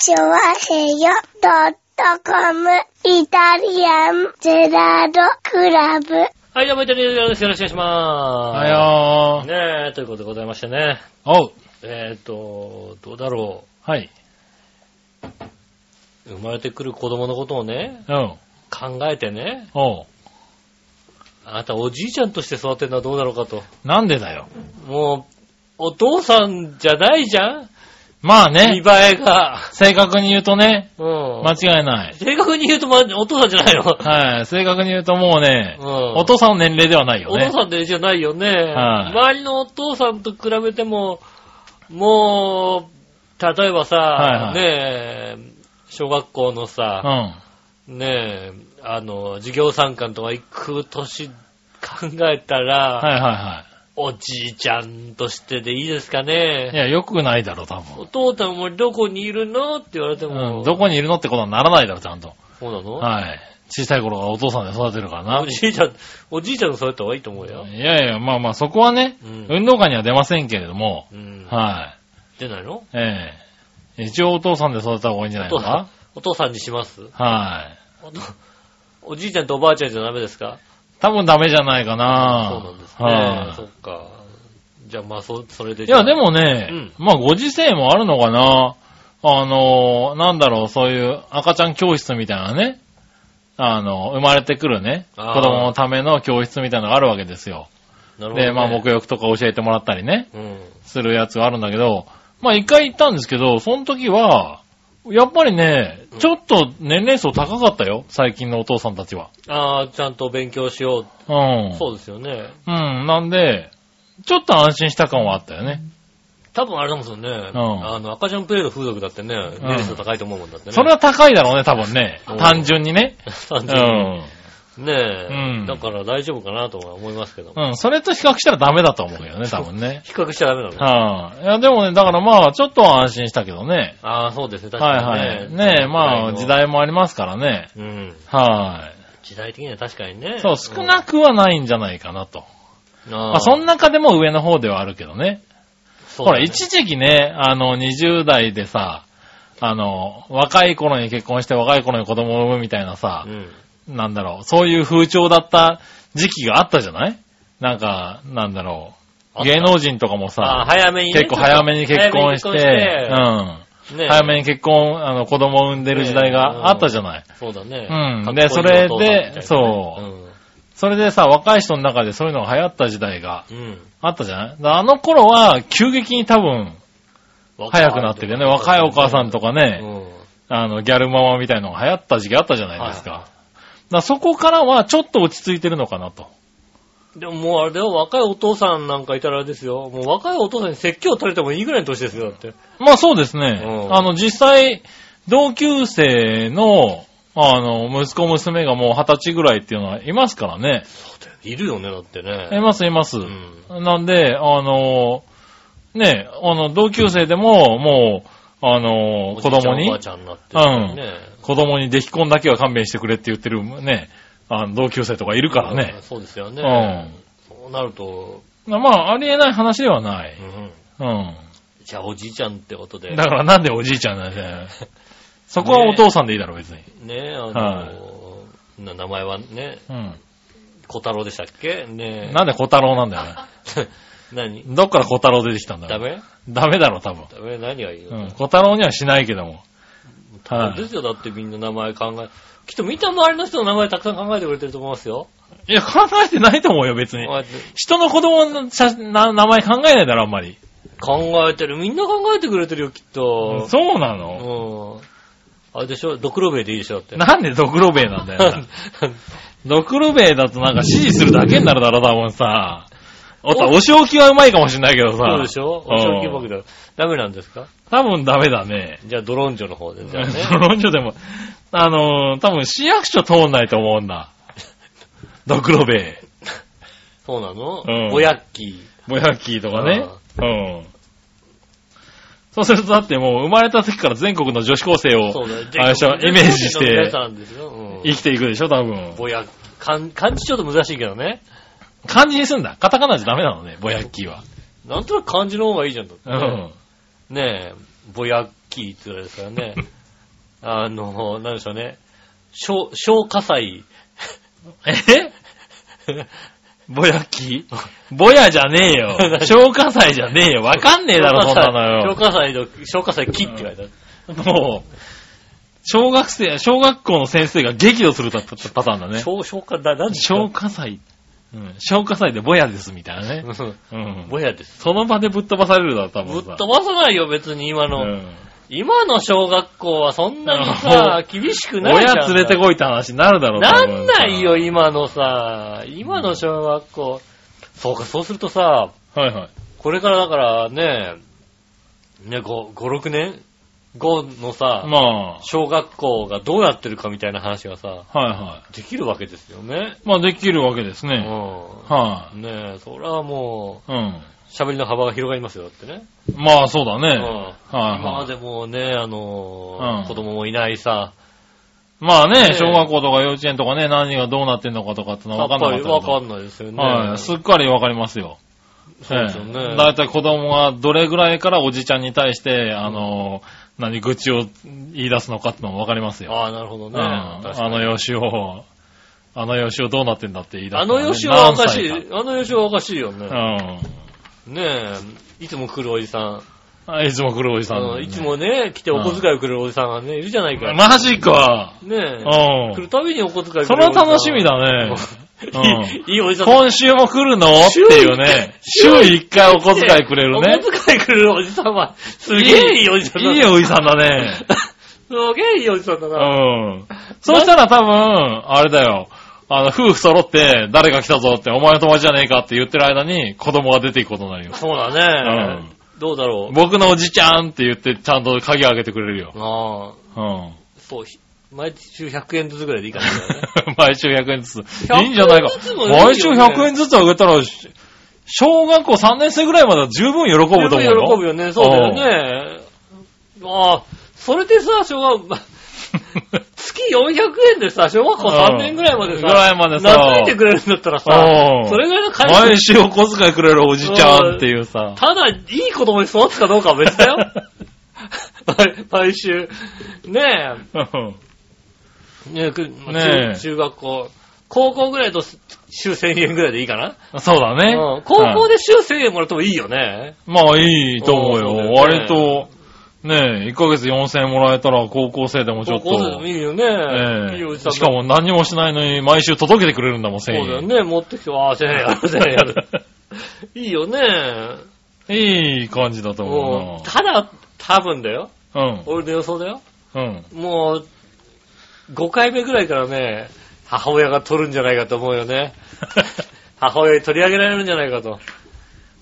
チョワヘヨドットコムイタリアンゼラードクラブ。はい、どうも、イタリアンです。よろしくお願いしまはす。よー。ねえ、ということでございましてね。おう。えっ、と、どうだろはい。う。生まれてくる子供のことをね、うん。考えてね、おう。あなたおじいちゃんとして育てるのはどうだろうかと。なんでだよ。もう、お父さんじゃないじゃん見まあね、栄えが。正確に言うとね、うん。間違いない。正確に言うと、ま、お父さんじゃないの。はい。正確に言うともうね、うんお父さんの年齢ではないよねお父。さんでじゃないよね。はい周りのお父さんと比べても、もう、例えばさ、はいはいねえ、小学校のうさ、ん。ねえ、あの、授業参観とか行く年考えたら、はいはいはおじいちゃんとしてでいいですかい。いね。や、よくないだろ、多お分。父さんもどこにいるのって言われても、うん。どこにいるのってことはならないだろ、ちゃんと。そうなの、はい。小さい頃からお父さんで育てるからなお。じいちゃん、おじいちゃんがそうやった方がいいと思うよ。いやいや、まあまあ、そこはね、うん運動会には出ませんけれども、うん。は出ないの？い。ええ一応お父さんで育てた方がいいんじゃないのか？お父さん？にします？はい。おとおじいちゃんとおばあちゃんじゃダメですか？多分ダメじゃないかなそうなんですね。はいそっか。じゃあまあ、そ、それでいや、でもね、うんまあ、ご時世もあるのかな。あの、なんだろう、そういう赤ちゃん教室みたいなね。あの、生まれてくるね、子供のための教室みたいなのがあるわけですよ。なるほど、ね。で、まあ、沐浴とか教えてもらったりね、うん。するやつがあるんだけど、まあ、一回行ったんですけど、その時は、やっぱりね、ちょっと年齢層高かったよ、最近のお父さんたちは。ああ、ちゃんと勉強しよう。うん。そうですよね。うん、なんで、ちょっと安心した感はあったよね。多分あれだもんですよね。んあの、赤ちゃんプレイの風俗だってね、年齢層高いと思うもんだってね。それは高いだろうね、多分ねうん。単純にね。単う純にん。ねえ、うんだから大丈夫かなとは思いますけど。うん、それと比較したらダメだと思うよね、多分ね。比較しちゃダメなの。はい、いや、でもね、だからまあ、ちょっとは安心したけどね。ああ、そうですね。確はいかにね。はい。ねえ、まあ、時。代もありますからね。うん。は時代的には確かにね。い。そう、少なくはないんじゃないかなと。うん。まあ、そん中でも上の方ではあるけどね。ほら、そうだね一時期ね、あの、20代でさ、あの、若い頃に結婚して若い頃に子供を産むみたいなさう、ん。なんだろう、そういう風潮だった時期があったじゃない？なんか、なんだろう。芸能人とかもさ、早めにね。結構早めに結婚して、早めに結婚うん。ね早めに結婚、あの、子供を産んでる時代があったじゃない？そうだね。うんでそれでお父さんそうそれでさ、若い人の中でそういうのが流行った時代がうん。うん。あったじゃない？あの頃は、急激に多分、早くなってるよね。若いお母さんとかうね、ん。あの、ギャルママみたいのが流行った時期あったじゃないですか。だからそこからはちょっと落ち着いてるのかなと。でももうあれだよ、若いお父さんなんかいたらあれですよ。もう若いお父さんに説教垂れてもいいぐらいの年ですよ、だって。まあそうですね。うんあの、実際、同級生の、あの、息子娘がもう二十歳ぐらいっていうのはいますからね。いるよね、だっていね。ます、います。うん。なんで、あの、ね、あの、同級生でも、もう、あの、子供におばあ、ちゃんになってるからね。子供に出来婚だけは勘弁してくれって言ってるね、あの同級生とかいるからねうん。そうですようね。ん。そうなると、まあ、ありえない話ではない。うん。うん。じゃあおじいちゃんってことで。だからなんでおじいちゃんなんだよ。そこはお父さんでいいだろ、別に。ねあの、名前はね、うん。小太郎でしたっけ？ねなんで小太郎なんだよね。何？どっから小太郎出てきたんだよ。ダメ？ダメだろ、多分。ダメ？何がいいの、うん。小太郎にはしないけども。はいですよ、だってみんな名前考え、きっと見た周りの人の名前たくさん考えてくれてると思いますよ。いや、考えてないと思うよ、別に人の子供の写な名前考えないだろ、あんまり。考えてる。みんな考えてくれてるよ、きっと。そうなのうん。あれでしょ？ドクロベイでいいでしょだって。なんでドクロベイなんだよ。ドクロベイだとなんか指示するだけになるだろ、多分さ。おた、お仕置きはうまいかもしれないけどさ。そうでしょ？うんお正気僕だ。ダメなんですか？多分ダメだね。じゃあドロンジョの方で。じゃあね。ドロンジョでも、あのー多分市役所通んないと思うんだ。ドクロベイ。そうなの？うんボヤッキボヤッキーとかね。うん。そうするとだってもう生まれた時から全国の女子高生ー。をそうだよ。あれでしょ？イメージして生きていくでしょ、多分。ボヤ、漢漢字ちょっと難しいけどね。漢字にすんだ。カタカナじゃダメなのね、ボヤッキーは。なんとなく漢字の方がいいじゃんだってうん。ねえ、ぼや、キーって言われですからね。あの、なんでしょうね。小、小火災。え？ぼやきぼやじゃねえよ。消火祭じゃねえよ。わかんねえだろ、そんなの小火災の、小火災キって書いてある。よ。もう、小学生、小学校の先生が激怒するパターンだね。小、小火、だ、なんでしょ消火祭。うん。消火祭でぼやです、みたいなね。うん。ぼやです。その場でぶっ飛ばされるだろ、多ぶっ。飛ばさないよ、別に今の。うん。今の小学校はそんなにさ、厳しくないじゃん。親連れてこいって話になるだろ、な多分んないよ、今のさ、今の小学校。そうか、そうするとさ、はいはい。これからだからね、ね、5、5、6年後のさ、ま小学校がどうやってるかみたいな話がさ、あ、はいはできるわけですよね。い。まあできるわけですうね。ん。はねえ、それはもい。うん。う、喋りの幅が広がりますよ、だってね。まあそうだね。うん。はい今まはい。でもうね、あのーうん子供もいないさ、まあねね、小学校とか幼稚園とかね、何がどうなってんのかとかってのは分かんなかったけどぱりわかんないですよね。はい。すっかり分かりますよ。そうですよね。ええだいたい子供がどれぐらいからおじちゃんに対して、あの、何、愚痴を言い出すのかってのも分かりますよ。ああ、なるほどね。うん。あのよしお、あのよしおどうなってんだって言い出すね、の吉尾はおかしい。あの吉尾はおかしいよね。かねえ、いつも来るおじさん。うんあ。いつも来るおじさん、あの、いつもね、来てお小遣いをくれるおじさんがね、いるじゃないか。マジか。ねえ。うん来るたびにお小遣いくれるそれは楽しみだね。いいおじさん。今週も来るの？っていうね。週1回お小遣いくれるね。お小遣いくれるおじさんは、すげえいいおじさんだ。いいおじさんだね。すげえいいおじさんだうな。ん。そしたら多分、あれだよ。あの、夫婦揃って、誰が来たぞって、お前の友達じゃねえかって言ってる間に、子供が出ていくことになるよ。そうだね。どうだろう。僕のおじちゃんって言って、ちゃんと鍵開けてくれるよ。ああ、うん。そう、ひ毎週100円ずつぐらいでいいかな、ね。毎週100円ずつ。100いいんじゃないか。ね毎週100円ずつあげたら、し小学校3年生ぐらいまでは十分喜ぶと思う十分よ。喜ぶよね。そうだよね。ああ、それでさ、小学、月400円でさ、小学校3年ぐらいまでさ、ぐらいまでさ懐いてくれるんだったらさう、んそれぐらいの会毎週お小遣いくれるおじちゃんっていうさ。ただ、いい子供に育つかどうかは別だよ。毎毎週。ねうんえ、ねねえ中中学校、高校ぐらいだと週1000円ぐらいでいいかな？そうだね。うん高校はいで週1000円もらってもいいよね。まあいいと思うよ。うね割と、ねえ、1ヶ月4000円もらえたら高校生でもちょっと。高校生でもいいよね。えしかも何にもしないのに毎週届けてくれるんだもん、1000そう円。だよね。持ってきて、ああ、1000円やる、1000円やる。いいよね。いい感じだとも思う、ただ、多分だよ。うな。俺の予想だよ。うん。うん。もう、5回目ぐらいからね、母親が取るんじゃないかと思うよね。母親に取り上げられるんじゃないかと。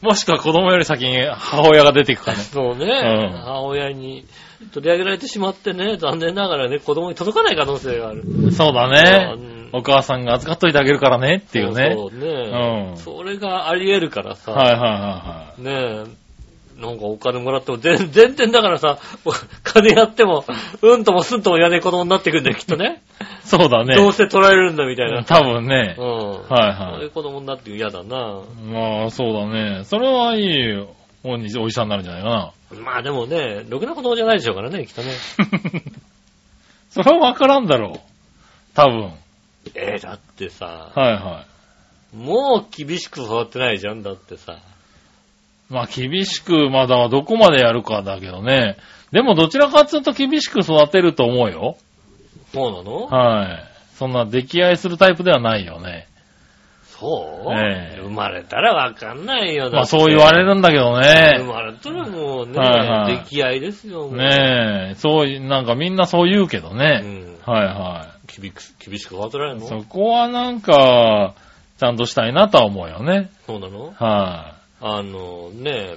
もしくは子供より先に母親が出ていくかね。そうね、うん母親に取り上げられてしまってね、残念ながらね、子供に届かない可能性がある。そうだうねん。お母さんが預かっといてあげるからねっていうね。そうそうね、うんそれがあり得るからさ。はいはいはねえ、なんかお金もらっても全 全然だからさ、お 金やっても、うんともすんとも言わねえ子供になってくんだよ、きっとね。い。そうだね。どうせ取られるんだみたいな。多分ねう。ん。はいそうはい。いう子供になって嫌だな。まあそうだね。それはいいおにおじさんになるんじゃないかな。まあでもね、ろくな子供じゃないでしょうからね、きっとね。それはわからんだろう。多分。えー、だってさ、はいはい。もう厳しく育ってないじゃん、だってさ。まあ厳しくまだどこまでやるかだけどね。でもどちらかっていうと厳しく育てると思うよ。そうなの？はい。そんな溺愛するタイプではないよね。そう、ええ生まれたらわかんないよ、まあそう言われるるんだけど生ね。まれたらもうね、はいはい出来合いですよ、ねえ、そうい、なんかみんなそう言うけどうね。ん。はいは厳しく、厳しく育てられるい。の？そこはなんか、ちゃんとしたいなとは思うよね。そうなの？はあの、ね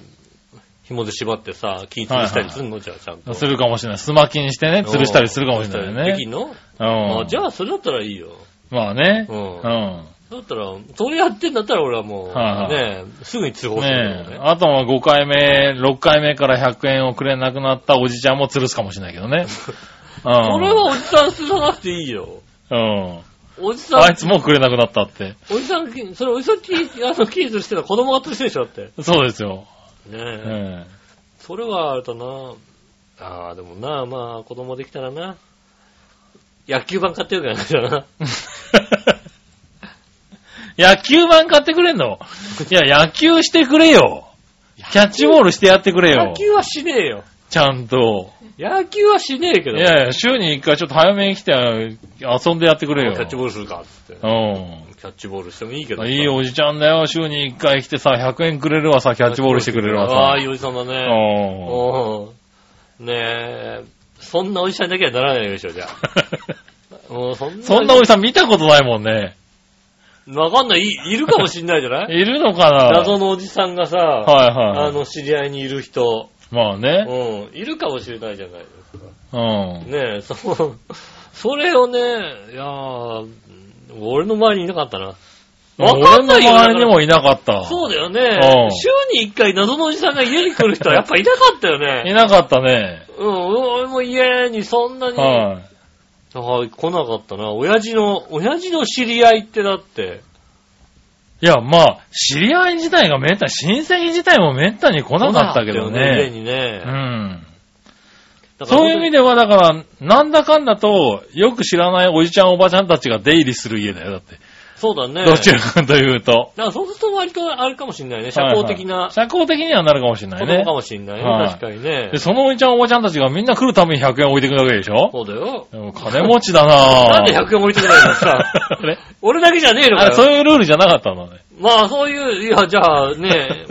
紐で縛ってさ、気吊るしたりすんの、じゃあちゃんと。い。するかもしれない。すまきにしてね、吊るしたりするかもしれないねでき。んの、うん。あじゃあそれだったらいいよ。まあね。う。うんん。だったら、それやってんだったら俺はもう、はいはいねすぐに通報するよね。ねえ。あとは5回目、6回目から100円をくれなくなったおじちゃんも吊るすかもしれないけどね。うん。それはおじさんすらなくていいよ。うん。おじさん、あいつもうくれなくなったって。おじさん、それおじさんキー、あの、キーズしてた子供が吊るしてるでしょ、だって。そうですよ。ねえ。えそれはあれだなああ、でもな、まあ、子供できたらな。野球盤買ってるからな。野球盤買ってくれんの？いや、野球してくれよ。キャッチボールしてやってくれよ野。球はしねえよ。ちゃんと。野球はしねえけど。いやいや、週に一回ちょっと早めに来て遊んでやってくれよ。キャッチボールするか、つって。うキャッチボールしてもいいけど。いいおじちゃんだよ。週に一回来てさ、100円くれるわさ、キャッチボールしてくれるわさ。ああ、いいおじさんだね。うん。うん。ねえ、そんなおじさんだけはならないでしょ、じゃあ。もうそんな。そんなおじさん見たことないもんね。わかんない。いいるかもしんないじゃない？いるのかな謎のおじさんがさ、はいはい。あの、知り合いにいる人、まあね。うん、いるかもしれないじゃないですか。うん。ねえ、そう、それをね、いやー、俺の周りにいなかったな。わかんないよ俺の周りにもいなかった。そうだよねうん。週に一回謎のおじさんが家に来る人はやっぱいなかったよいね。なかったね。うん、俺も家にそんなに、はい。あ来なかったな。親父の、親父の知り合いってだって、いや、まあ、知り合い自体がめったに、親戚自体もめったに来なかったけどね。にね。うん。そういう意味では、だから、なんだかんだと、よく知らないおじちゃんおばちゃんたちが出入りする家だよ、だって。そうだね。どちらかというと。だからそうすると割とあれかもしれないね。社交的なはいはい社交的にはなるかもしれないね子供か。もしれないね。はい確かにねで、。そのおじちゃんおばちゃんたちがみんな来るために100円置いてくるわけでしょ？そうだよ。でも金持ちだなぁ。なんで100円置いてくれないの？さ。俺だけじゃねえのかよ。あそういうルールじゃなかったのね。まあそういう、いや、じゃあね、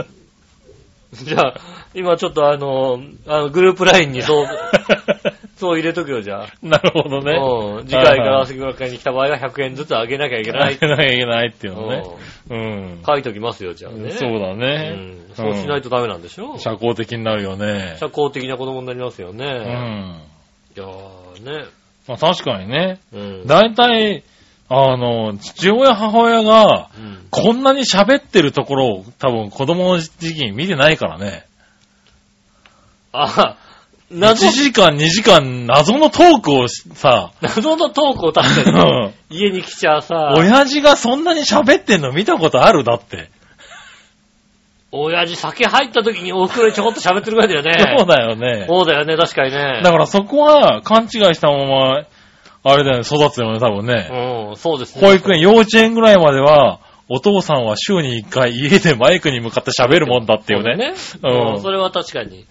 じゃあ、今ちょっとあの、あのグループラインにそう、そう入れとくよ、じゃあ。なるほどね。うん。次回から杉村会に来た場合は100円ずつあげなきゃいけない。あげなきゃいけないっていうのね。ううんん。書いときますよ、じゃあね。そうだうね。ん。そうしないとダメなんでしょ？社交的になるよね。社交的な子供になりますよね。うん。いやーね。まあ確かにね。うん。大体、あの、父親母親が、うん。こんなに喋ってるところを多分子供の時期に見てないからね。あ、謎1、時間2時間謎のトークをさ、謎のトークを確かに家に来ちゃさ、親父がそんなに喋ってんの見たことあるだって。親父酒入った時にお袋にちょこっと喋ってるぐらいだよね。そうだよね。そうだよね、確かにね。だからそこは勘違いしたまま、あれだよね、育つよね、多分ね。うん、そうですね。保育園、幼稚園ぐらいまでは、お父さんは週に一回家でマイクに向かって喋るもんだっていうね。そうだね。うんうん、それは確かに。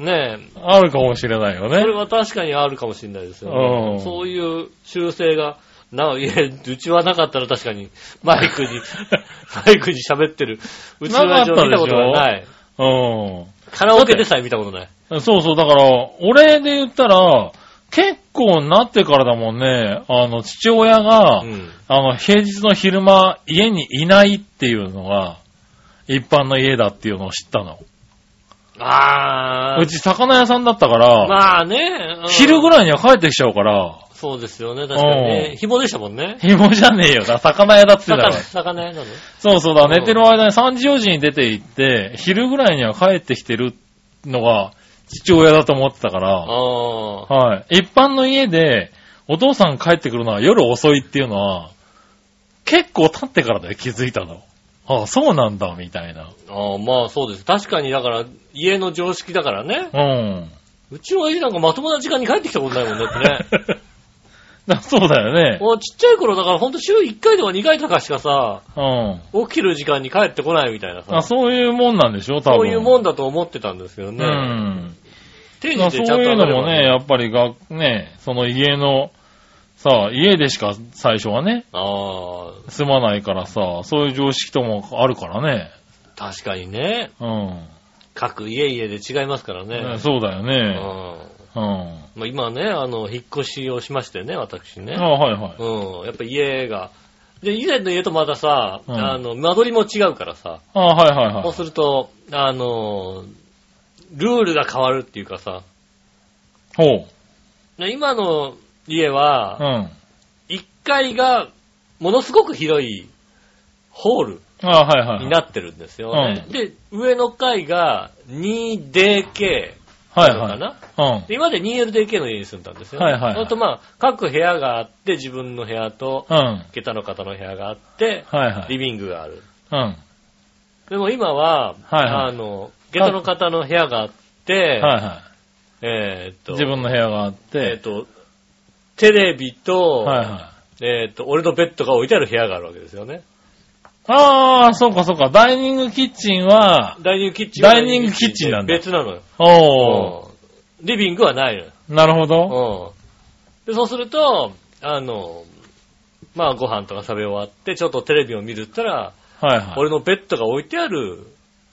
ねえ、あるかもしれないよねそれ。は確かにあるかもしれないですよね。うんそういう習性が、な、いえ、うちはなかったら確かに、マイクに、マイクに喋ってる。うちの親父を見たことがない。うカラオケでさえ見たことない。ん。そうそう、だから、俺で言ったら、結構なってからだもんね、あの、父親が、うん。あの、平日の昼間、家にいないっていうのが、一般の家だっていうのを知ったの。あー。うち魚屋さんだったから、まあね。うん昼ぐらいには帰ってきちゃうから、そうですよね、確かにね。紐でしたもんね。紐じゃねえよな、魚屋だって言ってたら。魚屋なのそうそうだ、うん寝てる間に3時4時に出て行って、昼ぐらいには帰ってきてるのが父親だと思ってたから、ああ。はい。一般の家で、お父さん帰ってくるのは夜遅いっていうのは、結構経ってからだよ、気づいたの。ああ、そうなんだ、みたいな。ああ、まあそうです。確かに、だから、家の常識だからね。うん。うちの親父なんかまともな時間に帰ってきたことないもんねってね。だ そうだよね。もうちっちゃい頃だからほんと週1回とか2回とかしかさ、うん。起きる時間に帰ってこないみたいなあさ。そういうもんなんでしょ、多分。そういうもんだと思ってたんですけどうね。ん。定まあそう時でちゃんというのもね、やっぱりが、ね、その家の、さあ、家でしか最初はね、あ住まないからさ、そういう常識ともあるからね。あ、確かにね。うん。各家々で違いますからね。そうだようね。ん。うん。まあ今ね、あの、引っ越しをしましてね、私ね。あはいはい。うん。やっぱ家が。で、以前の家とまたさ、うんあの、間取りも違うからさ。あはいはいそうはすると、あの、ルールが変わるっていうかさ。い。ほう。ね今の家はう、ん。1階がものすごく広いホールあはいはい。になってるんですよね。うんで、上の階が 2DK はいはなのかな？で今まで 2LDK の家に住んだんですよ、ね。はいはいはいそれとまあ、各部屋があって、自分の部屋と、うん。の方の部屋があって、はい。リビングがある。うん。でも今は、はいはいあの、下駄の方の部屋があって、はいはえーっと、自分の部屋があっえーってと、テレビと、はいはい。えーっと、俺のベッドが置いてある部屋があるわけですよね。ああ、そうかそうか。ダイニングキッチンは、ダイニングキッチンはダイニングキッチンなんだ別なのよ。おー、うんリビングはないのよ。なるほど。うん。で、そうすると、あの、まあご飯とか食べ終わって、ちょっとテレビを見るったら、はいはい。俺のベッドが置いてある、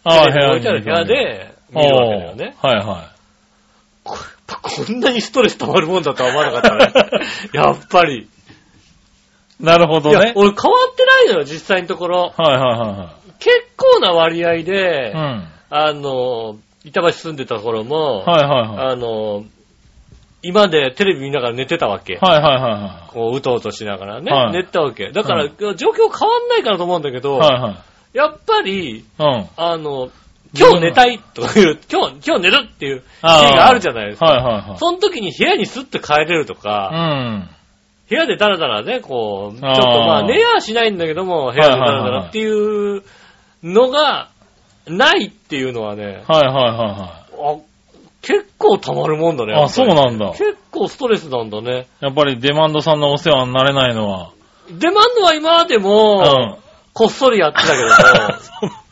ああ、テレビが置いてある部屋で見るわけだよね。はいはこやっぱこんなにストレス溜まるもんだとは思わなかったね。やっぱり。い。なるほいやどね、。俺変わってないのよ、実際のところ。はいは結構な割合で、いはいはい。あの、板橋住んでた頃も、うん。はいはいはい。あの、今でテレビ見ながら寝てたわけ。はいはいはこう、うとうとしながらね、はい寝てたわけ。だから、う状況変わんないからと思うんだけど、いはい。はいはい。やっぱり、うん。あの、今日寝たいとかいう、今日、今日寝るっていう日があるじゃないですか。はいはいはい。その時に部屋にスッと帰れるとうか、ん。部屋でダラダラね、こう、ちょっとまあ寝やはしないんだけども、部屋でダラダラっていうのがないっていうのはね、はいはいはあ結構溜まるもんだね。いはい。あ、そうなんだ。結構ストレスなんだね。やっぱりデマンドさんのお世話になれないのは。デマンドは今までうも、ん。こっそりやってたけども、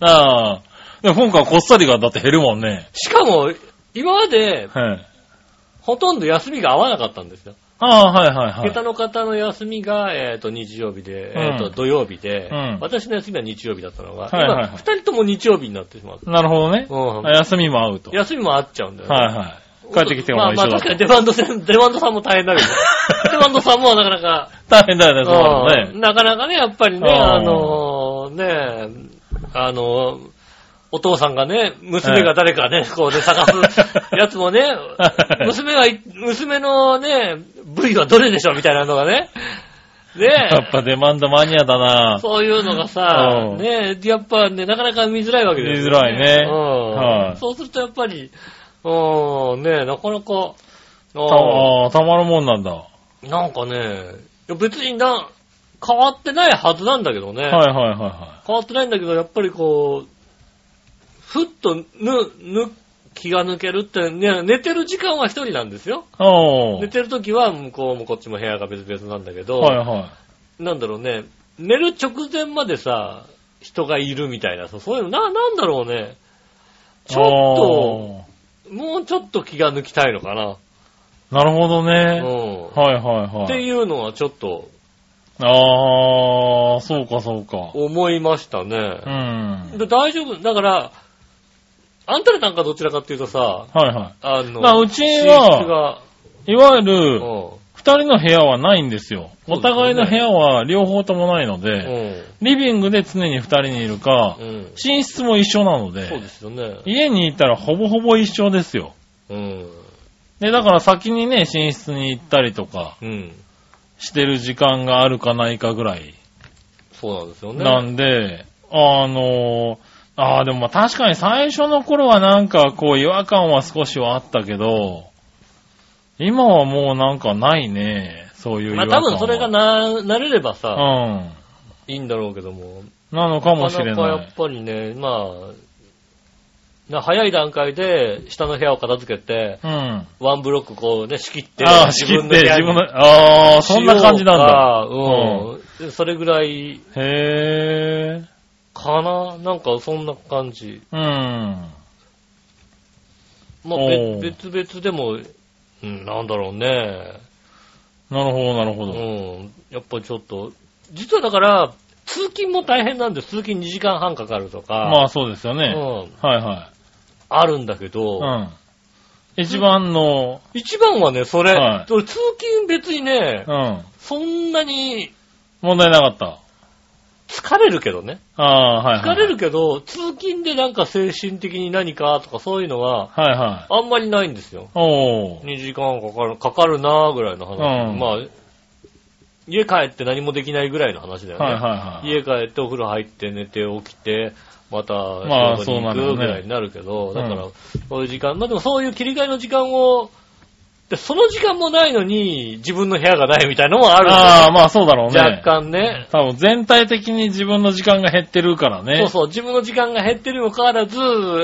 ああ。でも今回こっそりがだって減るもんね。しかも、今まではい。ほとんど休みが合わなかったんですよ。ああ、はいはいはい。下駄の方の休みが、えっ、と、日曜日で、うんえっ、と、土曜日で、うん私の休みは日曜日だったのが、はいはいはい今、二人とも日曜日になってしまう。なるほどね。うんあ休みも合うと。休みも合っちゃうんだよね。はいはい。帰ってきてもまあまあ確かにデマンドさん、デマンドさんも大変だけど、デマンドさんもなかなか、大変だよね、そうね。うんなかなかね、やっぱりね、うんあのね、あのお父さんがね、娘が誰かね、こうね、探すやつもね、娘がい、娘のね、部位はどれでしょうみたいなのがね、やねっぱデマンドマニアだな。そういうのがさう、ん。ねやっぱね、なかなか見づらいわけですよ、見づらいね。うん。はい。そうするとやっぱり、うん、ねなかなか、たああ、たまるもんなんだ。はなんかね、別にな、変わってないはずなんだけどね。いはいはいは変わってないんだけど、やっぱりこう、ふっとぬ、ぬ、気が抜けるって、ね、寝てる時間は一人なんですよ。寝てる時は向こうもこっちも部屋が別々なんだけど、はいはなんだろうね、寝る直前までさ、人がいるみたいなさ、そういうの、な、なんだろうね。い。ちょっと、もうちょっと気が抜きたいのかな。と。なるほどうね。ん。はいはいはい。っていうのはちょっとああ、そうかそうか。思いましたね。うん。で大丈夫。だから、あんたらなんかどちらかっていうとさ、はいはあの、まあうちはい。いわゆうる、ん。二人の部屋はないんですよ。お互いの部屋は両方ともないので、リビングで常に二人にいるかう、ん。寝室も一緒なのそうでで、すよね。家にいたらほぼほぼ一緒ですよ。うん。で、だから先にね、寝室に行ったりとかうん。してる時間があるかないかぐらいそうなんですよね。なんで、あの、ああ、でもまあ確かに最初の頃はなんかこう違和感は少しはあったけど、今はもうなんかないね、そういう違ま和感は。あ多分それがな、慣れればさ、うん。いいんだろうけども。なのかもしれないなかなかやっ。ぱりね、まあ、な早い段階で下の部屋を片付けて、うん。ワンブロックこうね、仕切って、ああ、仕切って、自分の、部ああ、そんな感じなんだ。だ。うん。それぐらいへえ。かな？なんかそんな感じ。うん。まあ、別々でも、うん、なんだろうね。なるほど、なるほうど。ん。やっぱりちょっと、実はだから、通勤も大変なんで、通勤2時間半かかるとか、まあそうですよね。うん、はいはあるんだけど、い。うん。一番の、一番はね、それ、はい俺通勤別にね、うん。そんなに問題なかった。疲れるけどね。ああ、はいはい。疲れるけど、通勤でなんか精神的に何かとかそういうのは、はいはい。あんまりないんですよ。おー。2時間かかる、かかるなーぐらいの話。うんまあ、家帰って何もできないぐらいの話だよね。はいはいはい。家帰ってお風呂入って寝て起きて、またまあそうなるぐらいになるけど、だからうん、そういう時間、まあでもそういう切り替えの時間を、でその時間もないのに自分の部屋がないみたいなのもあるんああ、だまあそうだろうね。若干ね。多分全体的に自分の時間が減ってるからね。そうそう、自分の時間が減ってるにもかかわらず、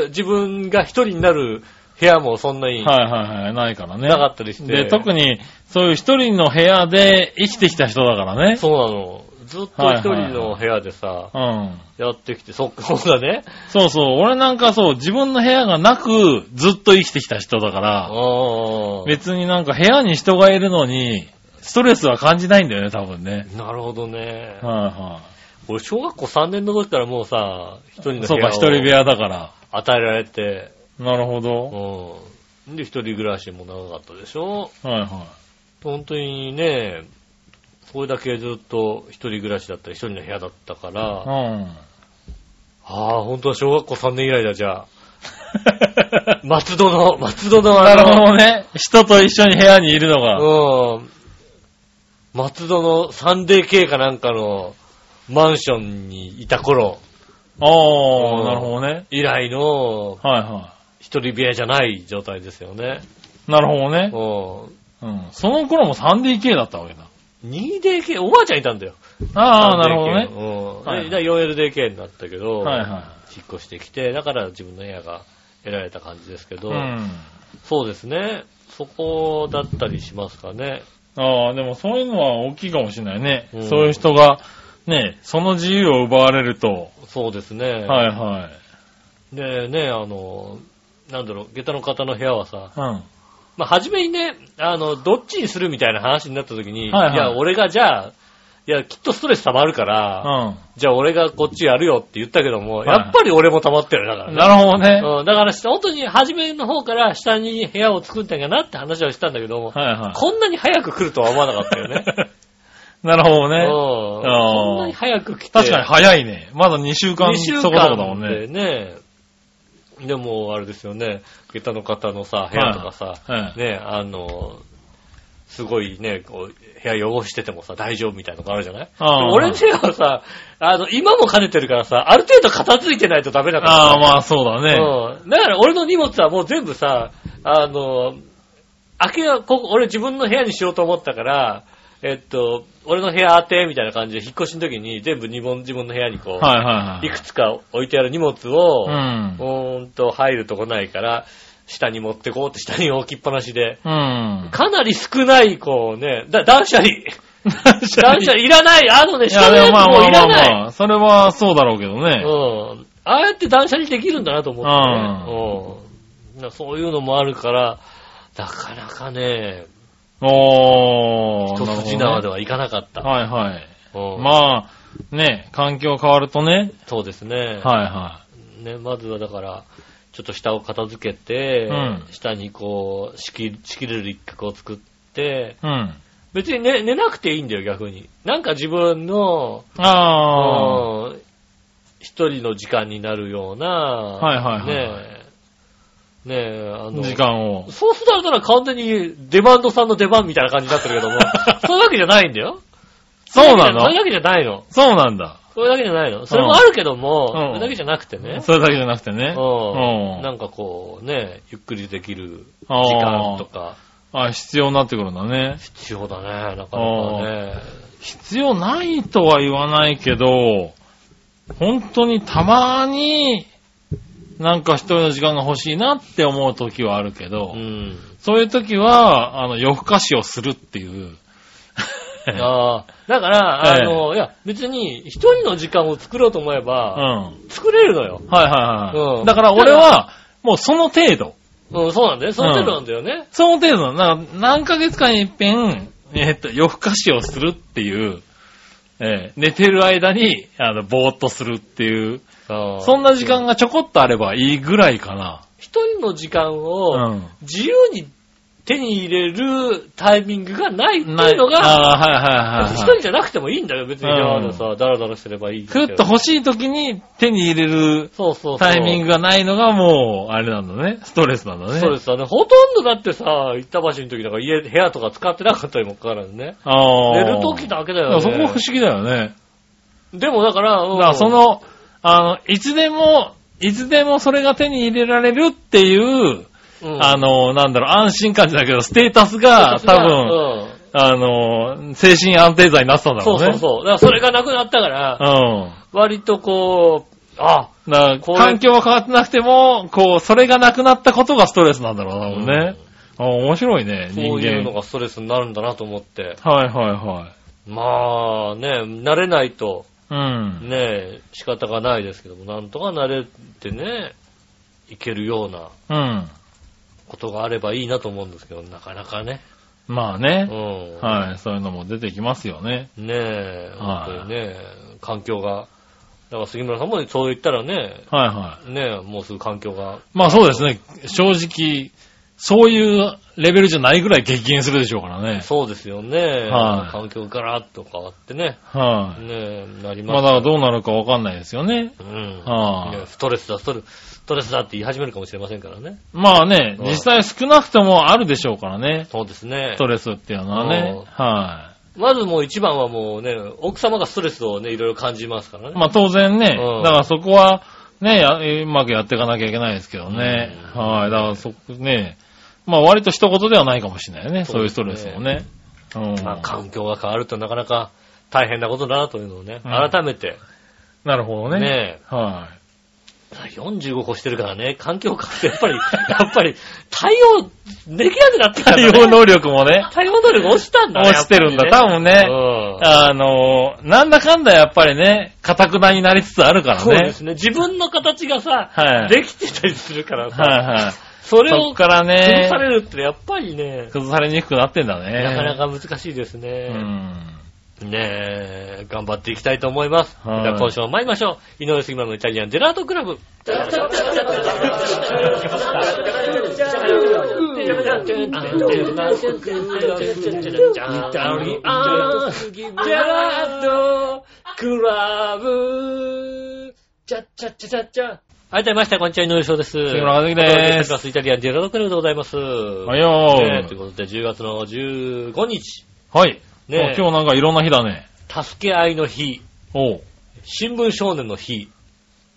自分が一人になる部屋もそんなにはいはいはい。ないからね。なかったりして。で、特に、そういう一人の部屋で生きてきた人だからね。そうなの。ずっと一人の部屋でさ、うん。やってきて、そっか、そうだね。そうそう。俺なんかそう、自分の部屋がなく、ずっと生きてきた人だから、ああ。別になんか部屋に人がいるのに、ストレスは感じないんだよね、多分ね。なるほどね。はいは俺、小学校3年の時からもうさ、一人のい。そうか、一人部屋だから。与えられて、なるほど。うん。で、一人暮らしも長かったでしょ？はいはい。本当にね、それだけずっと一人暮らしだったり、一人の部屋だったから、うん。ああ、本当は小学校3年以来だ、じゃあ。松戸の、松戸のあなの、るほどね。人と一緒に部屋にいるのが。うん。松戸のサンデー系かなんかのマンションにいた頃ああ、うんなるほどね。以来のはいは一人部屋じゃない状態ですよね。い。なるほどね。うん。うん。その頃も 3DK だったわけだ。2DK、おばあちゃんいたんだよ。ああ、なるほど 3DK ね。うん。はいで、で 4LDK になったけど、はいは引っ越してきて、だから自分の部屋が得られた感じですけい。ど、うん。そうですね。そこだったりしますかね。ああ、でもそういうのは大きいかもしれないね。うんそういう人が、ね、その自由を奪われると、そうですね。はいはい。で、ね、あの、なんだろう、下駄の方の部屋はさ、うん。まあ、初めにね、あの、どっちにするみたいな話になった時に、はいはいや、俺がじゃあ、いや、きっとストレス溜まるから、うじゃあ俺がこっちやるよって言ったけども、はいやっぱり俺も溜まってるだからん。ね。なるほどね。うん、だから、本当に初めの方から下に部屋を作ったんやなって話をしたんだけども、はいはこんなに早く来るとは思わなかったよね。い。なるほどうんね。こんなに早く来て。確かに早いね。まだ2週間2週そこそこだ間もんね。でね。でも、あれですよね、下駄の方のさ、部屋とかさ、はいね、あの、すごいね、こう、部屋汚しててもさ、大丈夫みたいなのがあるじゃない？俺の部屋はさ、あの、今も兼ねてるからさ、ある程度片付いてないとダメだからさ。ああ、まあそうだね。うん。だから俺の荷物はもう全部さ、あの、開けは、ここ、俺自分の部屋にしようと思ったから、えっと、俺の部屋当て、みたいな感じで引っ越しの時に全部自分自分の部屋にこう、はいはいはい。いくつか置いてある荷物を、う。うんーんと入るとこないから、下に持ってこうって下に置きっぱなしで、うん。かなり少ない、こうね、だ断捨離。断捨断離いらない。あのね、下のやつでもまあまあもいらない。まあまあ、それはそうだろうけどね。うん。ああやって断捨離できるんだなと思ってね。うん。なそういうのもあるから、なかなかね、おー。一筋縄では。はいかなかった。はいはい。うんまあ、ね、環境変わるとね。そうですね。はいはね、まずはだから、ちょっと下を片付けて、うん下にこう、仕切れる一角を作って、い。うん。別に寝寝なくていいんだよ、逆に。なんか自分の、あうん一人の時間になるような、はいはいはいねえ、ねえ、あー。の、時間を。そうするとら完全にデマンドさんの出番みたいな感じになってるけども、そういうわけじゃないんだよ。そうなの？そういうわけじゃないの。そうなんだ。そういうわけじゃないの。それもあるけども、うんそれだけじゃなくてね。それだけじゃなくてね。うん。うんなんかこうね、ゆっくりできる時間とか、あ、必要になってくるんだね。必要だね、なかなかね。必要ないとは言わないけど、本当にたまに、なんか一人の時間が欲しいなって思う時はあるけど、うん。そういう時は、あの、夜更かしをするっていう。ああ、だから、ええあの、いや、別に一人の時間を作ろうと思えうん。ば、はい作れるのよ。はいはい。うんだから俺は、もうその程度。うん、そうなんだよ。その程度なんだよね。その程度な、何ヶ月間に一遍、えーっと、夜更かしをするっていう、えー寝てる間に、あの、ぼーっとするっていう、そんな時間がちょこっとあればいいぐらいかな。一人の時間うをん。自由に手に入れるタイミングがないっていうのが、一はい。人じゃなくてもいいんだよ。別に、うんあのさ、ダラダラしてればいい。ふっと欲しい時に手に入れる。タイミングがないのがもう、あれなんだね。ストレスなんだね。そうですよね。ほとんどだってさ、行った場所の時だから家、部屋とか使ってなかったにもかかわらずね。寝る時だけだよね。そこ不思議だよね。でもだから、うんだからそ、の、あの、いつでも、いつでもそれが手に入れられるっていう、うんあの、なんだろう、安心感じゃないけど、ステータスが多分、うんあの、精神安定剤になってたんだろそううね。そうそう。だからそれがなくなったから、うん。割とこう、あ、だからこれ環境は変わってなくても、こう、それがなくなったことがストレスなんだろうな、多分ね。あ面白いね、人そういうの間。がストレスになるんだなと思って。はいはいはまあね、慣れないとい。うん。ね、仕方がないですけども、なんとか慣れてね、いけるようなうん。ことがあればいいなと思うんですけど、なかなかね。うまあね。ん。はい。そういうのも出てきますよね。ねえ、はい本当にね、環境が。だから杉村さんもそう言ったらね、はいはい。ねえ、もうすぐ環境が。まあそうですね。正直、そういうレベルじゃないぐらい激減するでしょうからね。そうですよね。はい環境がガラッと変わってね。はい。ねえ、なりまあますだどうなるかわかんないですよね。うん。はいねストレスだ、ストレス、ストレスだって言い始めるかもしれませんからね。まあね、うん実際少なくともあるでしょうからね。そうですねス。トレスっていうのはねうん。はまずもう一番はもうね、奥様がストレスをね、いろいろ感じますからね。い。まあ当然ね、うんだからそこは、ね、やうまくやっていかなきゃいけないですけどね。うんはい。だからそこね、まあ割と一言ではないかもしれないよね。そそうういうストレスもね。うん。まあ環境が変わるとなかなか大変なことだなというのをね、うん改めて、なるほどね。ねは45個してるからね、環境変わってやっぱり、やっぱり対応できなくなってきい。たね対応能力もね、対応能力落ちたんだね。落ちてるんだ。やっぱり多分ね、うんあの、なんだかんだやっぱりね、固くなになりつつあるからね。そうですね。自分の形がさ、はいできてたりするからさ、はいはい。それをから崩ねさ、れるってやっぱりね、崩されにくくなってんだね。なかなか難しいですうね。ん。ねえ、頑張っていきたいと思います。はいじゃあ今週も参りましょう。井上杉村のイタリアンジェラートクラブ。はい、どうもみなさん、こんにちは、井上翔です。杉村和樹ですイタリアンジェラートクラブでございます。はいよー。ということで、10月の15日、はい。ねえあ今日なんかいろんな日だね。助け合いの日、おう。新聞少年の日、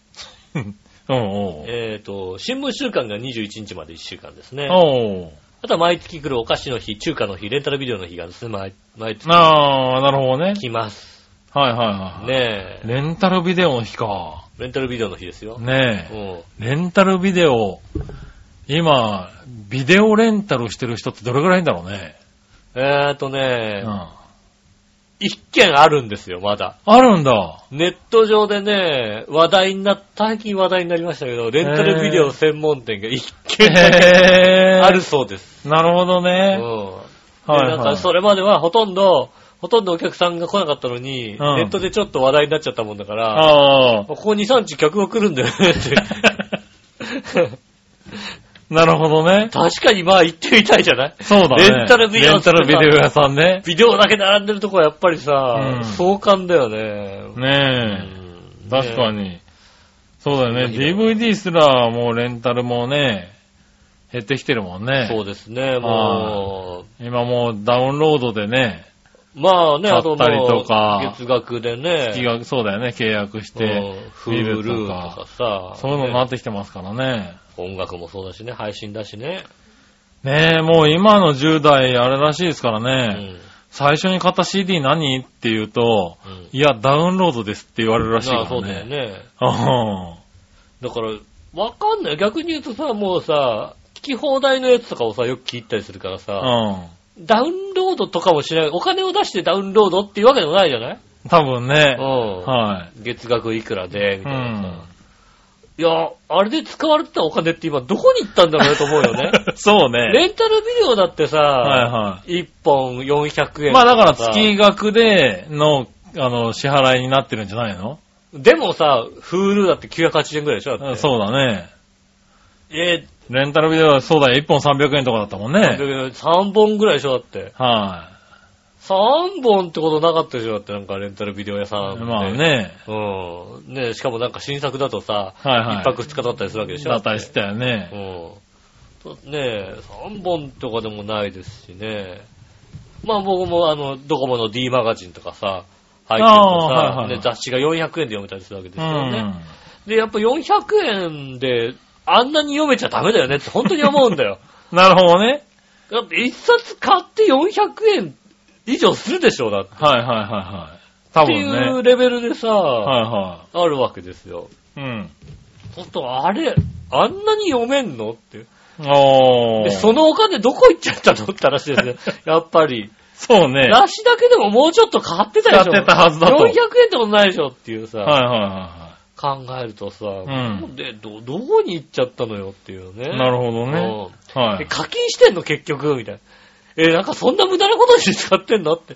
うん、おう。えっ、と、新聞週間が21日まで1週間ですね。おう。あとは毎月来るお菓子の日、中華の日、レンタルビデオの日がですね、毎毎月ああ、なるほどね。来ます。はいはいはい。ねえ。レンタルビデオの日か。レンタルビデオの日ですよ。ねうえ。ん。レンタルビデオ、今、ビデオレンタルしてる人ってどれぐらいいんだろうね。えっ、とうね、ん。一件あるんですよ、まだ。あるんだ。ネット上でね、話題になっ最近話題になりましたけど、レンタルビデオ専門店が一件だけへあるそうです。なるほどうん。ね。ではいはい。なんかそれまではほとんど、ほとんどお客さんが来なかったのに、んネットでちょっと話題になっちゃったもんだから。ここ2、3日客が来るんだよねって。なるほどね。確かにまあ行ってみたいじゃない？そうだね。レンタルビデオレンタルビデオ屋さんね。ビデオだけ並んでるとこはやっぱりさ、うん壮観だよね。うねんえ。確か。ねに。そうだよね。DVD すらもうレンタルもね、減ってきてるもんね。そうですね、も今もうダウンロードでね、う、まあね、あったりとか月額でね、月額、そうだよね、契約しうんて、フルととかかさ、そういうのになねってきてますからね。音楽もそうだしね、配信だしね。ねえ、もう今の10代あれらしいですからうね、ん。最初に買った CD 何って言うと、うんいや、ダウンロードですって言われるらしいからね。まあそうだよね。うだから、わかんない。逆に言うとさ、もうさ、聞き放題のやつとかをさ、よく聞いたりするからさ、ん。うん。ダウンロードとかもしない。お金を出してダウンロードっていうわけでもないじゃない？多分ねう。ん。は月額いくらで、みい。うたいなさ。ん。いや、あれで使われてたお金って今どこに行ったんだろうねと思うよね。そうね。レンタルビデオだってさ、はいはい。1本400円まあだから月額での、あの、支払いになってるんじゃないの？でもさ、フールだって980円くらいでしょ。そうだね。えレンタルビデオはそうだよ、1本300円とかだったもんね。3本ぐらいでしょだって。は3本ってことなかったでしょだってなんかレンタルビデオ屋さい。ん。まあ。ね。うん。ねしかもなんか新作だとさ、はいはい。一泊二日だったりするわけでしょだったりしてたよね。うん。とねえ、3本とかでもないですしね。まあ僕もあの、ドコモの D マガジンとかさ、入ってるとさ、あーはいはいね、雑誌が400円で読めたりするわけですうよね。ん。で、やっぱ400円であんなに読めちゃダメだよねって本当に思うんだよ。なるほどね。だって一冊買って400円以上するでしょだって。はいはいはって多分ね。いうレベルでさ、はいはあるわけですよ。い。うん。ほんと、あれ、あんなに読めんのって。おー。で、そのお金どこ行っちゃったのって話ですよ。やっぱり。そうね。ラシだけでももうちょっと買ってたでしょ。使ってたはずだと。400円ってことないでしょっていうさ、はいはいは考えるとさ、んで、ど、どこに行っちゃったのよっていうね。い。なるほどね。うんはい。え課金してんの結局みたいな。え、なんかそんな無駄なことに使ってんのって